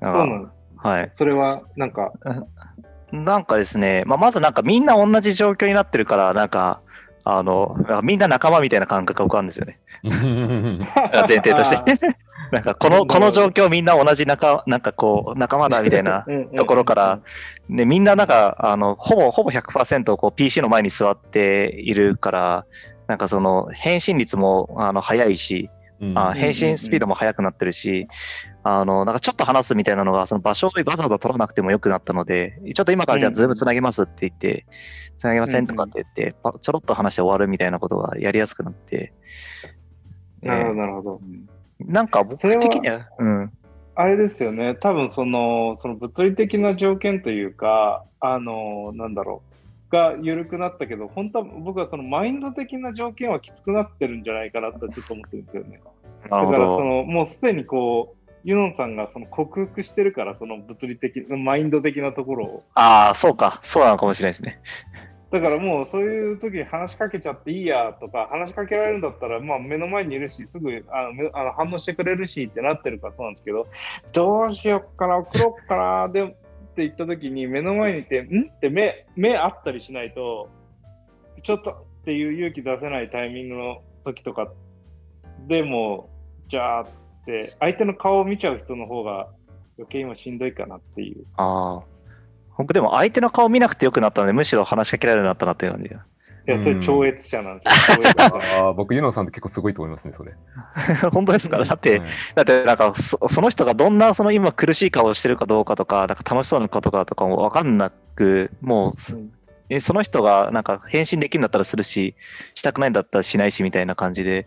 そうなの。はい。それは、なんか、なんかですね、まあ、まずなんかみんな同じ状況になってるから、なんか、あの、みんな仲間みたいな感覚が浮かぶんですよね。前提として。なんかこの、この状況みんな同じ仲、なんかこう、仲間だみたいなところから、ね、みんななんか、あの、ほぼ、ほぼ100%こう PC の前に座っているから、なんかその返信率もあの早いし、うんあ返信スピードも速くなってるし、あの、なんかちょっと話すみたいなのが、その場所をわざわざ取らなくてもよくなったので、ちょっと今からじゃあうんズームつなげますって言って、つなげませんとかって言って、パちょろっと話して終わるみたいなことがやりやすくなって、なるほど、えなるほど。ーなんか僕的には、うん。あれですよね、多分その、その物理的な条件というか、あの、なんだろう、が緩くなったけど、本当は僕はそのマインド的な条件はきつくなってるんじゃないかなとちょっと思ってるんですよね。だからそど。の、もうすでにこう、ユノンさんがその克服してるから、その物理的、マインド的なところを。ああ、そうか。そうなのかもしれないですね。だからもうそういう時に話しかけちゃっていいやとか、話しかけられるんだったら、まあ目の前にいるし、すぐあのめあの反応してくれるしってなってるからそうなんですけど、どうしよっかな、送ろっかな、でって言った時に目の前にいて、ん？って目、目あったりしないと、ちょっとっていう勇気出せないタイミングの時とかでも、じゃあって、相手の顔を見ちゃう人の方が余計今しんどいかなっていう。ああ。僕でも相手の顔見なくてよくなったので、むしろ話しかけられるようになったなっていう感じ。いや、それ超越者なんですよ。超越者あー僕、ユノさんって結構すごいと思いますね、それ。本当ですか？だって、はいだってなんかそその人がどんなその今苦しい顔をしてるかどうかとか、なんか楽しそうなことかとかも分かんなく、もううんえその人がなんか返信できるんだったらするし、したくないんだったらしないしみたいな感じで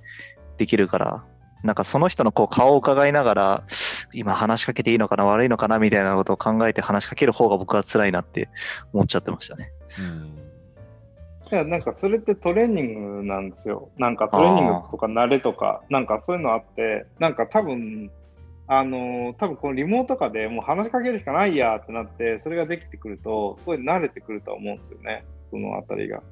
できるから、なんかその人のこう顔を伺いながら、今話しかけていいのかな、悪いのかなみたいなことを考えて話しかける方が僕は辛いなって思っちゃってましたね。うんいや、なんかそれってトレーニングなんですよ。なんかトレーニングとか慣れとか、なんかそういうのあって、なんか多分、あのー多分このリモートとかでもう話しかけるしかないやってなって、それができてくると、すごい慣れてくるとは思うんですよね。そのあたりが。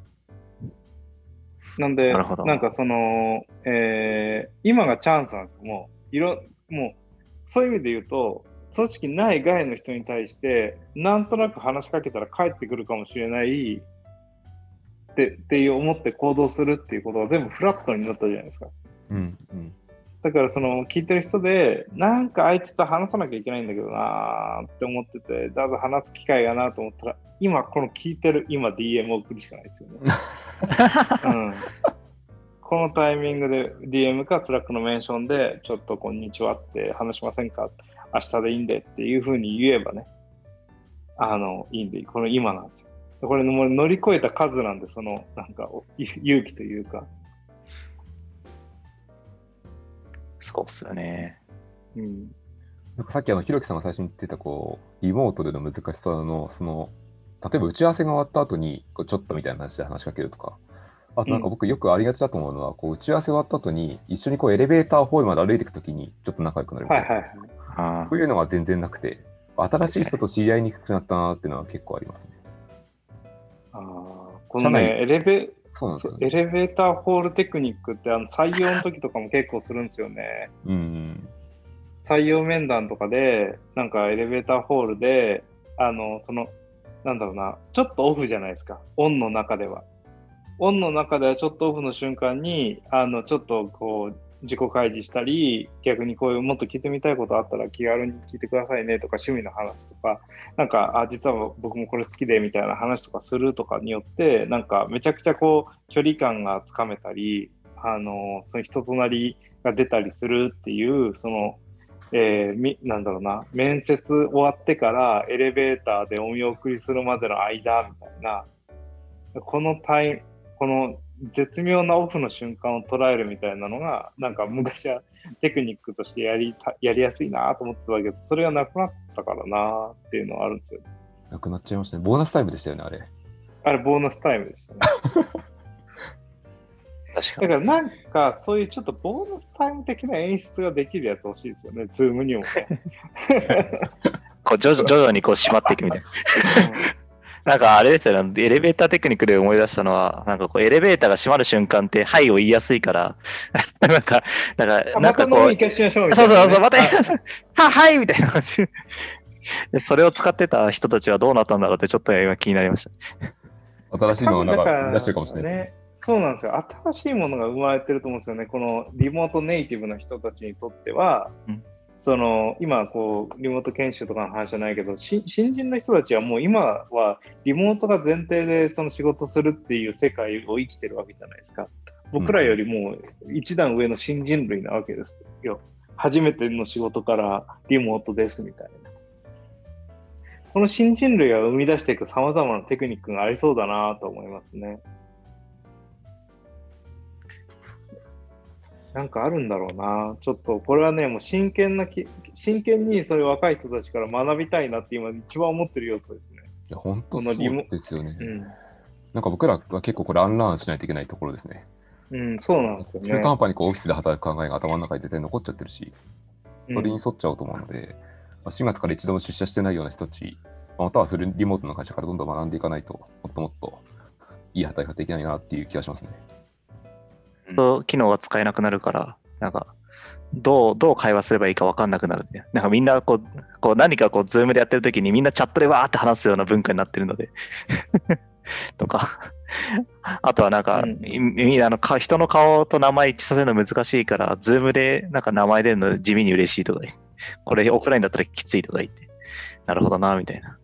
なんで、なるほどんかその、えー今がチャンスなんですよ。もう、いろ、もう、そういう意味で言うと、組織ない外の人に対して、なんとなく話しかけたら帰ってくるかもしれないってっていう思って行動するっていうことが全部フラットになったじゃないですか。うんうんだからその聞いてる人で、なんかあいつと話さなきゃいけないんだけどなーって思ってて、だず話す機会がなと思ったら、今この聞いてる今 DM を送るしかないですよね。うん、このタイミングで DM か Slack のメンションで、ちょっとこんにちはって話しませんか？明日でいいんでっていうふうに言えばね、あの、いいんで、この今なんですよ。これ乗り越えた数なんで、その、なんか、お勇気というか、そうっすよね。うん、なんかさっきあの、ひろきさんが最初に言ってた、こう、リモートでの難しさの、その、例えば打ち合わせが終わった後に、こうちょっとみたいな話で話しかけるとか、あとなんか僕よくありがちだと思うのは、こう打ち合わせ終わった後に、一緒にこうエレベーターホールまで歩いていくときに、ちょっと仲良くなるみたいな。はいはいはい。あこういうのが全然なくて、新しい人と知り合いにくくなったなっていうのは結構ありますね。あーこのね、エレベそうなんですよね。エレベーターホールテクニックってあの採用の時とかも結構するんですよね。うん。採用面談とかで、なんかエレベーターホールで、あの、その、なんだろうな、ちょっとオフじゃないですか、オンの中では。オンの中ではちょっとオフの瞬間に、あの、ちょっとこう、自己開示したり、逆にこういうもっと聞いてみたいことあったら気軽に聞いてくださいねとか、趣味の話とか、なんか、あ、実は僕もこれ好きでみたいな話とかするとかによって、なんかめちゃくちゃこう、距離感がつかめたり、あの、その人となりが出たりするっていう、その、えーなんだろうな、面接終わってからエレベーターでお見送りするまでの間みたいな、このタイこの絶妙なオフの瞬間を捉えるみたいなのが、なんか昔はテクニックとしてやりたやりやすいなと思ってたけど、それがなくなったからなっていうのはあるんですよ。なくなっちゃいましたね。ボーナスタイムでしたよね、あれ。あれ、ボーナスタイムでしたね。確かに。だからなんか、そういうちょっとボーナスタイム的な演出ができるやつ欲しいですよね、ズームにもね。こう徐々徐々にこう締まっていくみたいな。なんかあれですよね、エレベーターテクニックで思い出したのは、なんかこうエレベーターが閉まる瞬間って、はいを言いやすいから、なんか、なんか、あなんかこう、また飲み行かしましょうみたいうなね、そそうそう、また、あは、はいみたいな感じで。それを使ってた人たちはどうなったんだろうってちょっと今気になりました。新しいのをなんか出してるかもしれないですね。ね。そうなんですよ。新しいものが生まれてると思うんですよね。このリモートネイティブの人たちにとっては、うんその今こう、リモート研修とかの話じゃないけど、新人の人たちはもう今はリモートが前提でその仕事するっていう世界を生きてるわけじゃないですか。僕らよりも一段上の新人類なわけですよ。初めての仕事からリモートですみたいな。この新人類が生み出していく様々なテクニックがありそうだなと思いますね。なんかあるんだろうな。ちょっとこれはね、もう真剣なき、真剣にそれ若い人たちから学びたいなって今一番思ってる要素ですね。いや、本当そうですよね。うん。なんか僕らは結構これアンラーンしないといけないところですね。うん、そうなんですよね中。途半端にこうオフィスで働く考えが頭の中に絶対残っちゃってるし、それに沿っちゃうと思うので、まあ4月から一度も出社してないような人たち、またはフルリモートの会社からどんどん学んでいかないと、もっともっといい働きができないなっていう気がしますね。と機能が使えなくなるから、なんか、どう、どう会話すればいいか分かんなくなるって。なんかみんなこう、こう何かこう、ズームでやってる時にみんなチャットでわーって話すような文化になってるので。とか。あとはなんか、うんみみんなあのか人の顔と名前一致させるの難しいから、ズームでなんか名前出るの地味に嬉しいとか、これオフラインだったらきついとか言って、なるほどな、みたいな。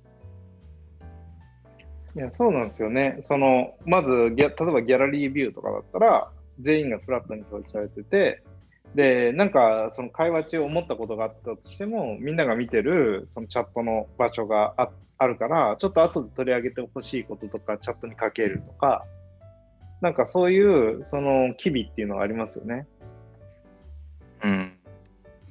いや、そうなんですよね。その、まずギャ、例えばギャラリービューとかだったら、全員がフラットに表示されてて、で、なんか、その会話中思ったことがあったとしても、みんなが見てる、そのチャットの場所がああるから、ちょっと後で取り上げてほしいこととか、チャットにかけるとか、なんかそういう、その、機微っていうのがありますよね。うん。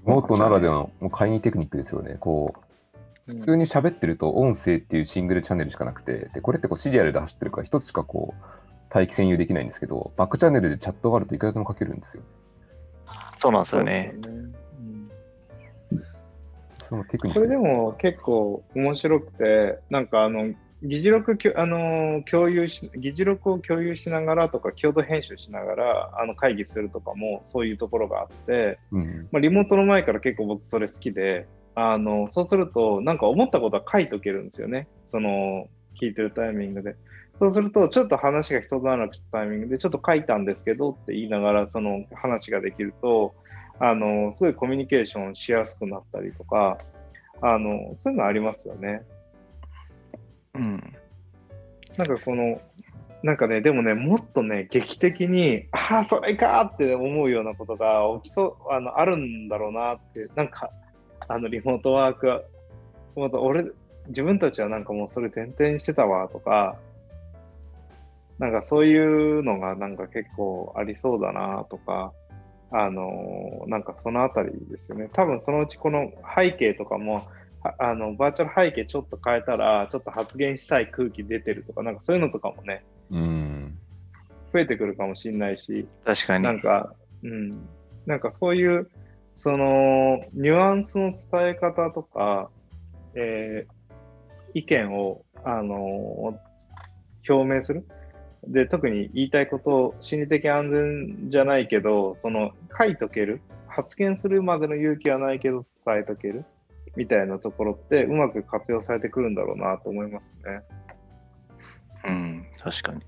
リモートならではのもう会議テクニックですよね。こう普通に喋ってると音声っていうシングルチャンネルしかなくて、でこれってこうシリアルで走ってるから一つしかこう待機占有できないんですけど、バックチャンネルでチャットがあるといくらでも書けるんですよ。そうなんですよね。そのテクニッこクですれでも結構面白くて、なんかあの、議事録きょ、あのー共有し、議事録を共有しながらとか、共同編集しながら、あの、会議するとかも、そういうところがあって、うん、まあ、リモートの前から結構僕それ好きで、あの、そうすると、なんか思ったことは書いとけるんですよね。その、聞いてるタイミングで。そうすると、ちょっと話が一段落したタイミングで、ちょっと書いたんですけどって言いながら、その話ができると、あの、すごいコミュニケーションしやすくなったりとか、あの、そういうのありますよね。うん。なんかこの、なんかね、でもね、もっとね、劇的に、ああ、それかって思うようなことが起きそう、あの、あるんだろうなって、なんか、あの、リモートワークは、また俺、自分たちはなんかもうそれ前提にしてたわとか、なんかそういうのがなんか結構ありそうだなとか、あのなんかそのあたりですよね。多分そのうちこの背景とかも、ああのバーチャル背景ちょっと変えたら、ちょっと発言したい空気出てるとか、なんかそういうのとかもね、うん。増えてくるかもしれないし、確かに。なんか、うん、なんかそういう、その、ニュアンスの伝え方とか、えー意見を、あの表明する。で、特に言いたいことを心理的安全じゃないけど、その、書いとける？発言するまでの勇気はないけど、伝えとける？みたいなところって、うまく活用されてくるんだろうなと思いますね。うん、確かに。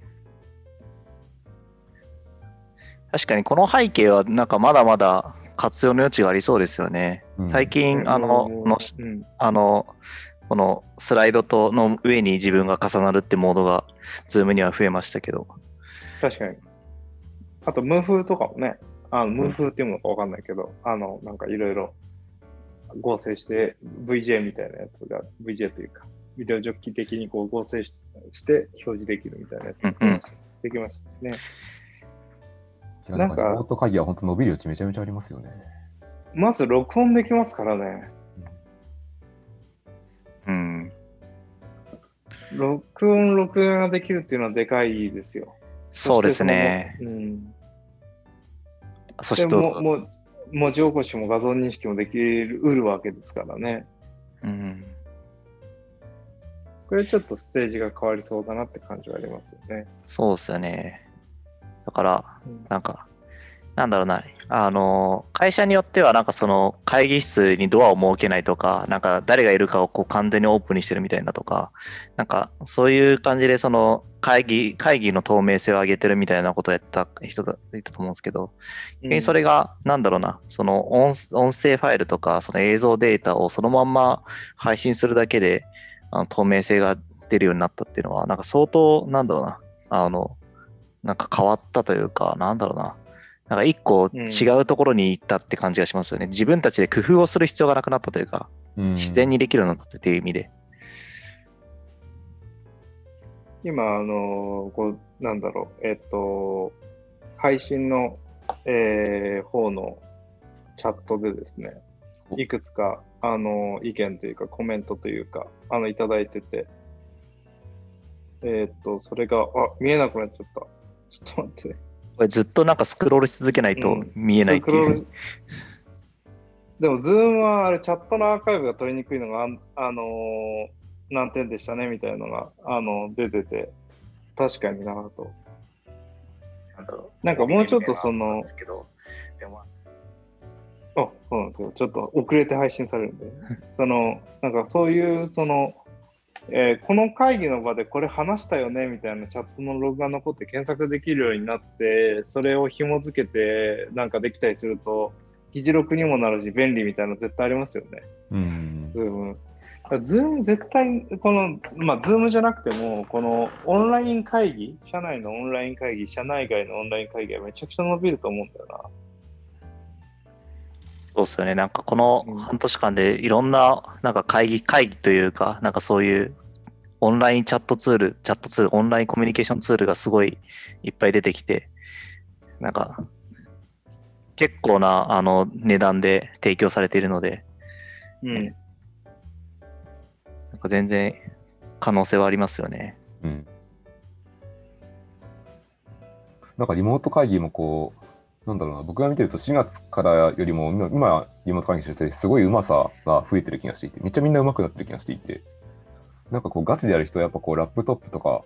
確かに、この背景は、なんかまだまだ活用の余地がありそうですよね。うん最近、あの、のうん、あの、このスライドとの上に自分が重なるってモードが、ズームには増えましたけど。確かに。あと、ムーフとかもね、あのムーフっていうのかわかんないけど、あの、なんかいろいろ合成して VJ みたいなやつが、VJ というか、ビデオジョッキ的にこう合成しして表示できるみたいなやつうんうんできましたしね。なんかなんかリモート会議は本当伸びる余地めちゃめちゃありますよね。まず録音できますからね。うん。録音、録画ができるっていうのはでかいですよ。そうですね。そしてその。うん。そしてでも、もう、文字起こしも画像認識もできる、うるわけですからね。うん。これちょっとステージが変わりそうだなって感じはありますよね。そうですよね。だから、うんなんか、なんだろうな、あの、会社によっては、なんかその会議室にドアを設けないとか、なんか誰がいるかをこう完全にオープンにしてるみたいなとか、なんかそういう感じで、その会議、会議の透明性を上げてるみたいなことをやった人がいたと思うんですけど、逆にそれが、なんだろうな、その音音声ファイルとか、その映像データをそのまんま配信するだけで、あの透明性が出るようになったっていうのは、なんか相当、なんだろうな、あの、なんか変わったというか、なんだろうな、なんか一個うん違うところに行ったって感じがしますよね。自分たちで工夫をする必要がなくなったというか、うん自然にできるようになったっていう意味で。今、あのこう、なんだろう、えっと、配信の、えー方のチャットでですね、いくつか、あの意見というか、コメントというか、あの、いただいてて、えっと、それが、あ、見えなくなっちゃった。ちょっと待ってね。これずっとなんかスクロールし続けないとうん見えないっていう。スクロール でも、ズームはあれ、チャットのアーカイブが取りにくいのが、あのー難点でしたねみたいなのが、あの、出てて、確かになぁと。なんだろなんかもうちょっとその、あ、そうなんですよ。ちょっと遅れて配信されるんで。その、なんかそういう、その、えーこの会議の場でこれ話したよねみたいなチャットのログが残って検索できるようになって、それを紐付けてなんかできたりすると、議事録にもなるし便利みたいなの絶対ありますよね。うん Zoom。Zoom 絶対、この、まあ、 Zoom じゃなくても、このオンライン会議、社内のオンライン会議、社内外のオンライン会議はめちゃくちゃ伸びると思うんだよな。そうですよね。なんかこのうん半年間でいろんななんか会議、会議というか、なんかそういうオンラインチャットツール、チャットツール、オンラインコミュニケーションツールがすごいいっぱい出てきて、なんか結構なあの値段で提供されているので、うん。なんか全然可能性はありますよね。うんなんかリモート会議もこう、なんだろうな、僕が見てると4月からよりも今、今リモート会議してて、すごいうまさが増えてる気がしていて、めっちゃみんな上手くなってる気がしていて、なんかこうガチでやる人はやっぱこうラップトップとか、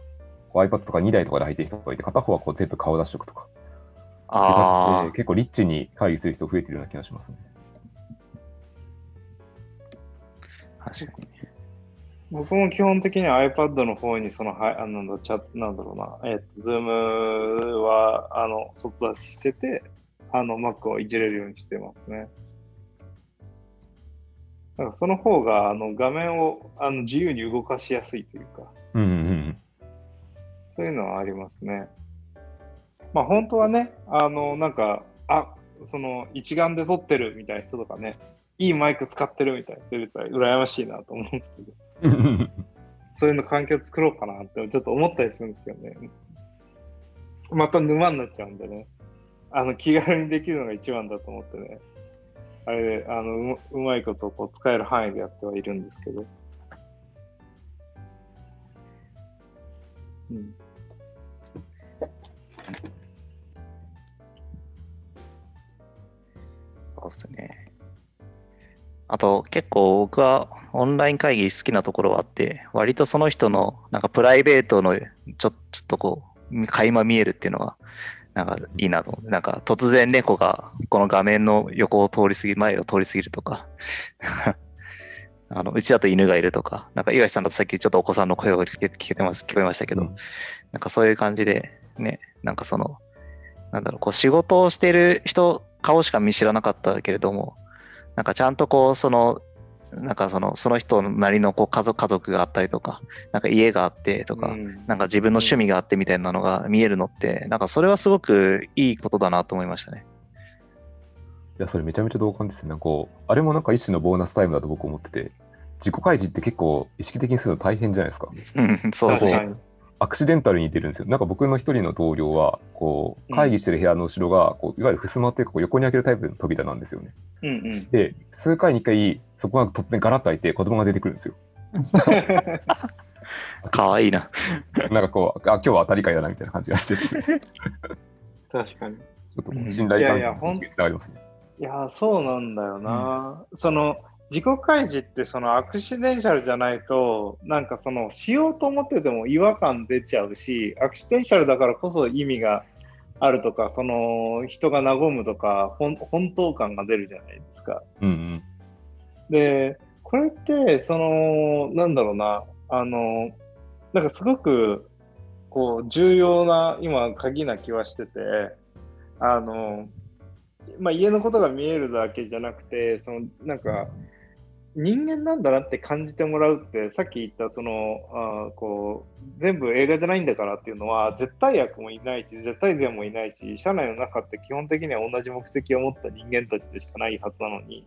iPad とか2台とかで入ってる人がいて、片方はこう全部顔出しとくとか、あで結構リッチに会議する人増えてるような気がしますね。あ、確かに。僕も基本的には iPad の方にその、はい、あのなんだチャなんだろうな、えっと、Zoom は、あの、外出ししてて、あの、Mac をいじれるようにしてますね。なんかその方が、あの、画面を、あの、自由に動かしやすいというか、うんうんうん。そういうのはありますね。まあ、本当はね、あの、なんか、あ、その、一眼で撮ってるみたいな人とかね、いいマイク使ってるみたいな人いると羨ましいなと思うんですけど。そういうの環境作ろうかなってちょっと思ったりするんですけどね。また沼になっちゃうんでね。あの気軽にできるのが一番だと思ってね。あれ、あのうまうまいことこう使える範囲でやってはいるんですけど。うん。そうですね。あと結構僕はオンライン会議好きなところはあって、割とその人のなんかプライベートのちょちょっとこう、垣間見えるっていうのが、なんかいいなと。思って、なんか突然猫がこの画面の横を通り過ぎ、前を通り過ぎるとか、あのうちだと犬がいるとか、なんか岩井さんだとさっきちょっとお子さんの声が聞け聞けてます、聞こえましたけど、うん。なんかそういう感じで、ね、なんかその、なんだろう、こう仕事をしてる人、顔しか見知らなかったけれども、なんかちゃんとこう、その、なんかその、その人なりのこう家族、家族があったりとか、なんか家があってとか、うんなんか自分の趣味があってみたいなのが見えるのって、なんかそれはすごくいいことだなと思いましたね。いや、それめちゃめちゃ同感ですね。なんかこう、あれもなんか一種のボーナスタイムだと僕思ってて、自己開示って結構意識的にするの大変じゃないですか。うん、そうですね。アクシデンタルに似てるんですよ。なんか僕の一人の同僚は、こう、会議してる部屋の後ろが、こういわゆる襖っていうか、こう横に開けるタイプの扉なんですよね。うんうん。で、数回に一回、そこが突然ガラッと開いて子供が出てくるんですよ。かわいいな。なんかこう、あ、今日は当たり会だなみたいな感じがして確かに。ょっと信頼関いやいやほん係につながりますね。いやー、そうなんだよな。その、自己開示ってそのアクシデンシャルじゃないと、なんかその、しようと思ってても違和感出ちゃうし、アクシデンシャルだからこそ意味があるとか、その、人が和むとか、ほん本当感が出るじゃないですか。うんうん。で、これって、その、なんだろうな、あの、なんかすごく、こう、重要な、今、鍵な気はしてて、あの、まあ、家のことが見えるだけじゃなくて、その、なんか、人間なんだなって感じてもらうって、さっき言った、その、あこう、全部映画じゃないんだからっていうのは、絶対悪もいないし、絶対善もいないし、社内の中って基本的には同じ目的を持った人間たちでしかないはずなのに、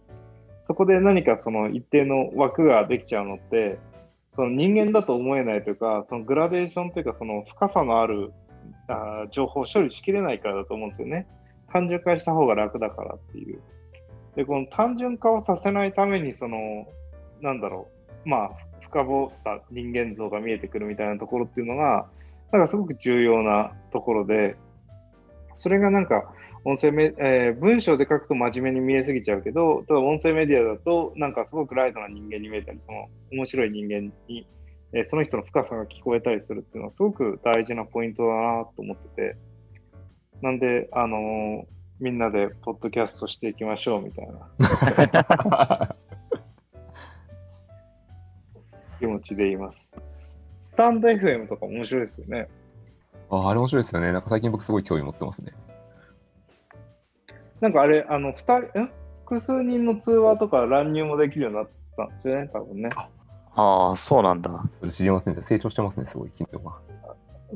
そこで何かその一定の枠ができちゃうのって、その人間だと思えないというか、そのグラデーションというか、その深さのあるあ情報を処理しきれないからだと思うんですよね。単純化した方が楽だからっていう。で、この単純化をさせないために、その、なんだろう、まあ、深掘った人間像が見えてくるみたいなところっていうのが、なんかすごく重要なところで、それがなんか、音声メ、えー文章で書くと真面目に見えすぎちゃうけど、ただ音声メディアだと、なんかすごくライトな人間に見えたり、その面白い人間に、えーその人の深さが聞こえたりするっていうのは、すごく大事なポイントだなと思ってて、なんで、あのーみんなでポッドキャストしていきましょうみたいな 気持ちで言います。スタンド FM とか面白いですよね。ああれ面白いですよね。なんか最近僕すごい興味持ってますね。なんかあれ、あの、二人、ん複数人の通話とか乱入もできるようになったんですよね、多分ね。ああ、そうなんだ。知りませんね。成長してますね、すごい、機能が。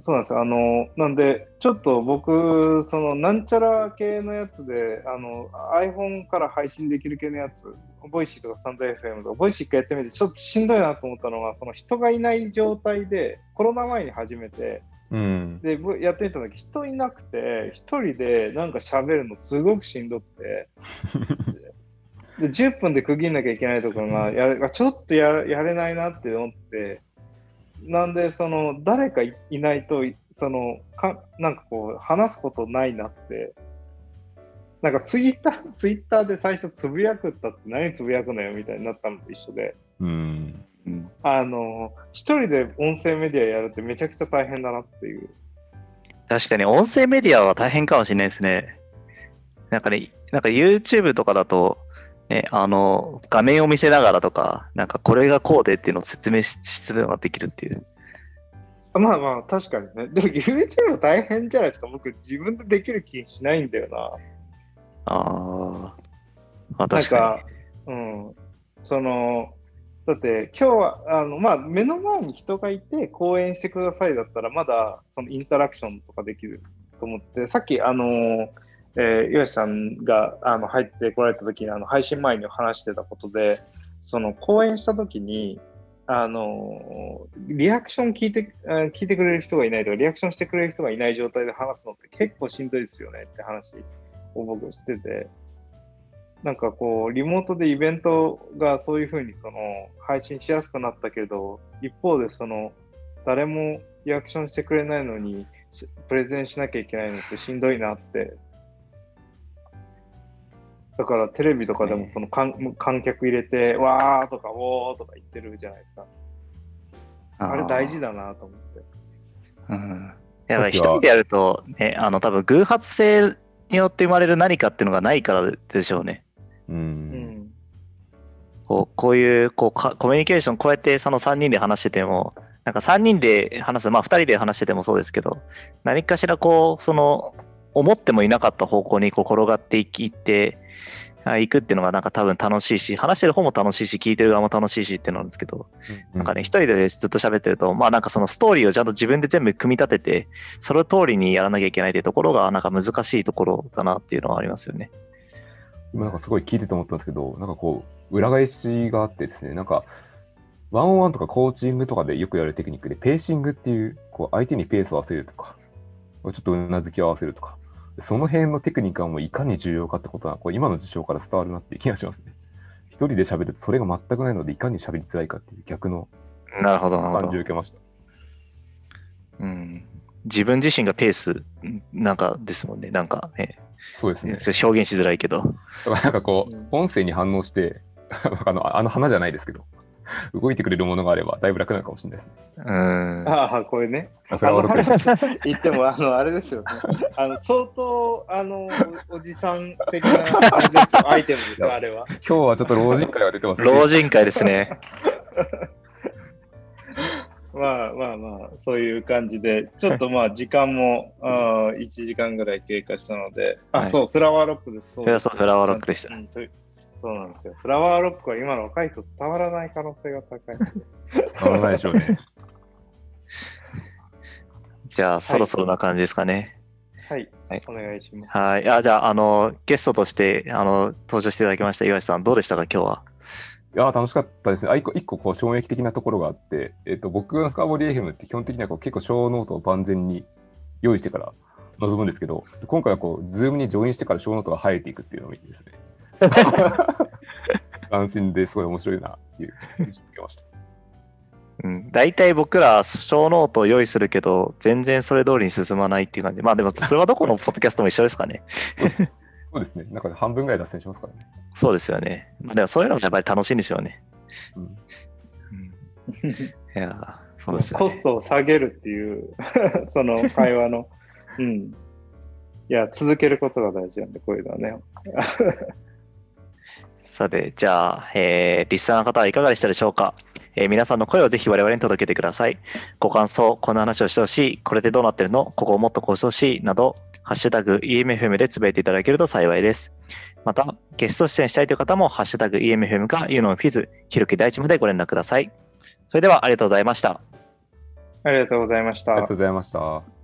そうなんですよ。あの、なんで、ちょっと僕、その、なんちゃら系のやつで、あの、iPhone から配信できる系のやつ、ボイシーとかスタンド FM とか、ボイシー一回やってみて、ちょっとしんどいなと思ったのが、その人がいない状態で、コロナ前に始めて、うん。で、ぼやってみた時、人いなくて、一人でなんか喋るのすごくしんどくて、で10分で区切んなきゃいけないところが、やれちょっとややれないなって思って、なんで、その、誰かいいないと、その、かなんかこう、話すことないなって、なんかツイッター、ツイッターで最初つぶやくったって何つぶやくのよみたいになったのと一緒で、うん。うん、あの、一人で音声メディアやるってめちゃくちゃ大変だなっていう。確かに音声メディアは大変かもしれないですね。なんかね、なんか YouTube とかだと、ね、あの、画面を見せながらとか、なんかこれがこうでっていうのを説明しするのができるっていう。まあまあ、確かにね。でも YouTube 大変じゃないですか。僕、自分でできる気しないんだよな。ああ、あなん確かか、うん。その、だって今日は、あの、まあ、目の前に人がいて講演してくださいだったら、まだ、そのインタラクションとかできると思って、さっき、あの、えー、岩瀬さんがあの入ってこられた時に、あの、配信前に話してたことで、その、講演した時に、あの、リアクション聞いて、聞いてくれる人がいないとか、リアクションしてくれる人がいない状態で話すのって結構しんどいですよねって話を僕してて、なんかこう、リモートでイベントがそういうふうにその配信しやすくなったけど、一方でその、誰もリアクションしてくれないのに、しプレゼンしなきゃいけないのってしんどいなって。だからテレビとかでもその観観客入れて、わーとか、おーとか言ってるじゃないですか。に。あれ大事だなと思って。うん。やっぱりさっきは一人でやると、ね、あの、多分偶発性によって生まれる何かっていうのがないからでしょうね。う。うんん。こうこういうこうかコミュニケーション、こうやってその3人で話してても、なんか3人で話す、まあ2人で話しててもそうですけど、何かしらこう、その、思ってもいなかった方向にこう転がっていきって、あ行くっていうのがなんか多分楽しいし、話してる方も楽しいし、聞いてる側も楽しいしっていうのなんですけど、なんかね、一人でずっと喋ってると、まあなんかそのストーリーをちゃんと自分で全部組み立てて、その通りにやらなきゃいけないっていうところが、なんか難しいところだなっていうのはありますよね。今なんかすごい聞いてて思ったんですけど、なんかこう、裏返しがあってですね、なんか、ワンオンワンとかコーチングとかでよくやるテクニックで、ペーシングっていう、こう相手にペースを合わせるとか、ちょっとうなずきを合わせるとか、その辺のテクニックはもういかに重要かってことは、こう今の事象から伝わるなっていう気がしますね。一人で喋るとそれが全くないので、いかに喋りづらいかっていう逆の感じを。受けました。うん。自分自身がペースなんかですもんね。なんかね、そうですね。それ表現しづらいけど。なんかこう、うん音声に反応して、あのあの花じゃないですけど、動いてくれるものがあれば、だいぶ楽なのかもしれないですね。うん。ああ、これね。言っても、あの、あれですよね。あの、相当、あの、おじさん的な、あれですよ、アイテムですよ、あれは。今日はちょっと老人会が出てます老人会ですね。まあまあまあ、そういう感じで、ちょっとまあ、時間も、あー1時間ぐらい経過したので、あ、はいそう、フラワーロックです。そうですそうフラワーロックでしたうんとそうなんですよ。フラワーロックは今の若い人伝わらない可能性が高い。伝わらないでしょうね。じゃあ、そろそろな感じですかね。はい、はいお願いします。はい。あじゃあ、あの、ゲストとして、あの、登場していただきました岩井さん、どうでしたか、今日は？いやー、楽しかったですね。あ一個一個こう衝撃的なところがあって、えっと、僕の深掘り FM って基本的にはこう結構ショーノートを万全に用意してから臨むんですけど、今回はこう、 Zoom にジョインしてからショーノートが生えていくっていうのを見てですね。斬新ですごい面白いなっていう印象を受けました。うん、大体僕ら、小ノートを用意するけど、全然それ通りに進まないっていう感じ。まあでも、それはどこのポッドキャストも一緒ですかね。そうですね。なんか半分ぐらい脱線しますからね。そうですよね。まあでも、そういうのがやっぱり楽しいんでしょうね。うんうん、いやー、そうですよ、ね。コストを下げるっていう、その会話の、うん。いや、続けることが大事なんで、こういうのはね。さて、じゃあ、えーリスナーの方はいかがでしたでしょうか、えー皆さんの声をぜひ我々に届けてください。ご感想、こんな話をしてほしい、これでどうなってるの？ここをもっとこうしてほしい、など、ハッシュタグ EMFM でつぶやいていただけると幸いです。また、ゲスト出演したいという方も、ハッシュタグ EMFM か u のフィズ、ひろき大地までご連絡ください。それではありがとうございました。ありがとうございましたありがとう。ございました。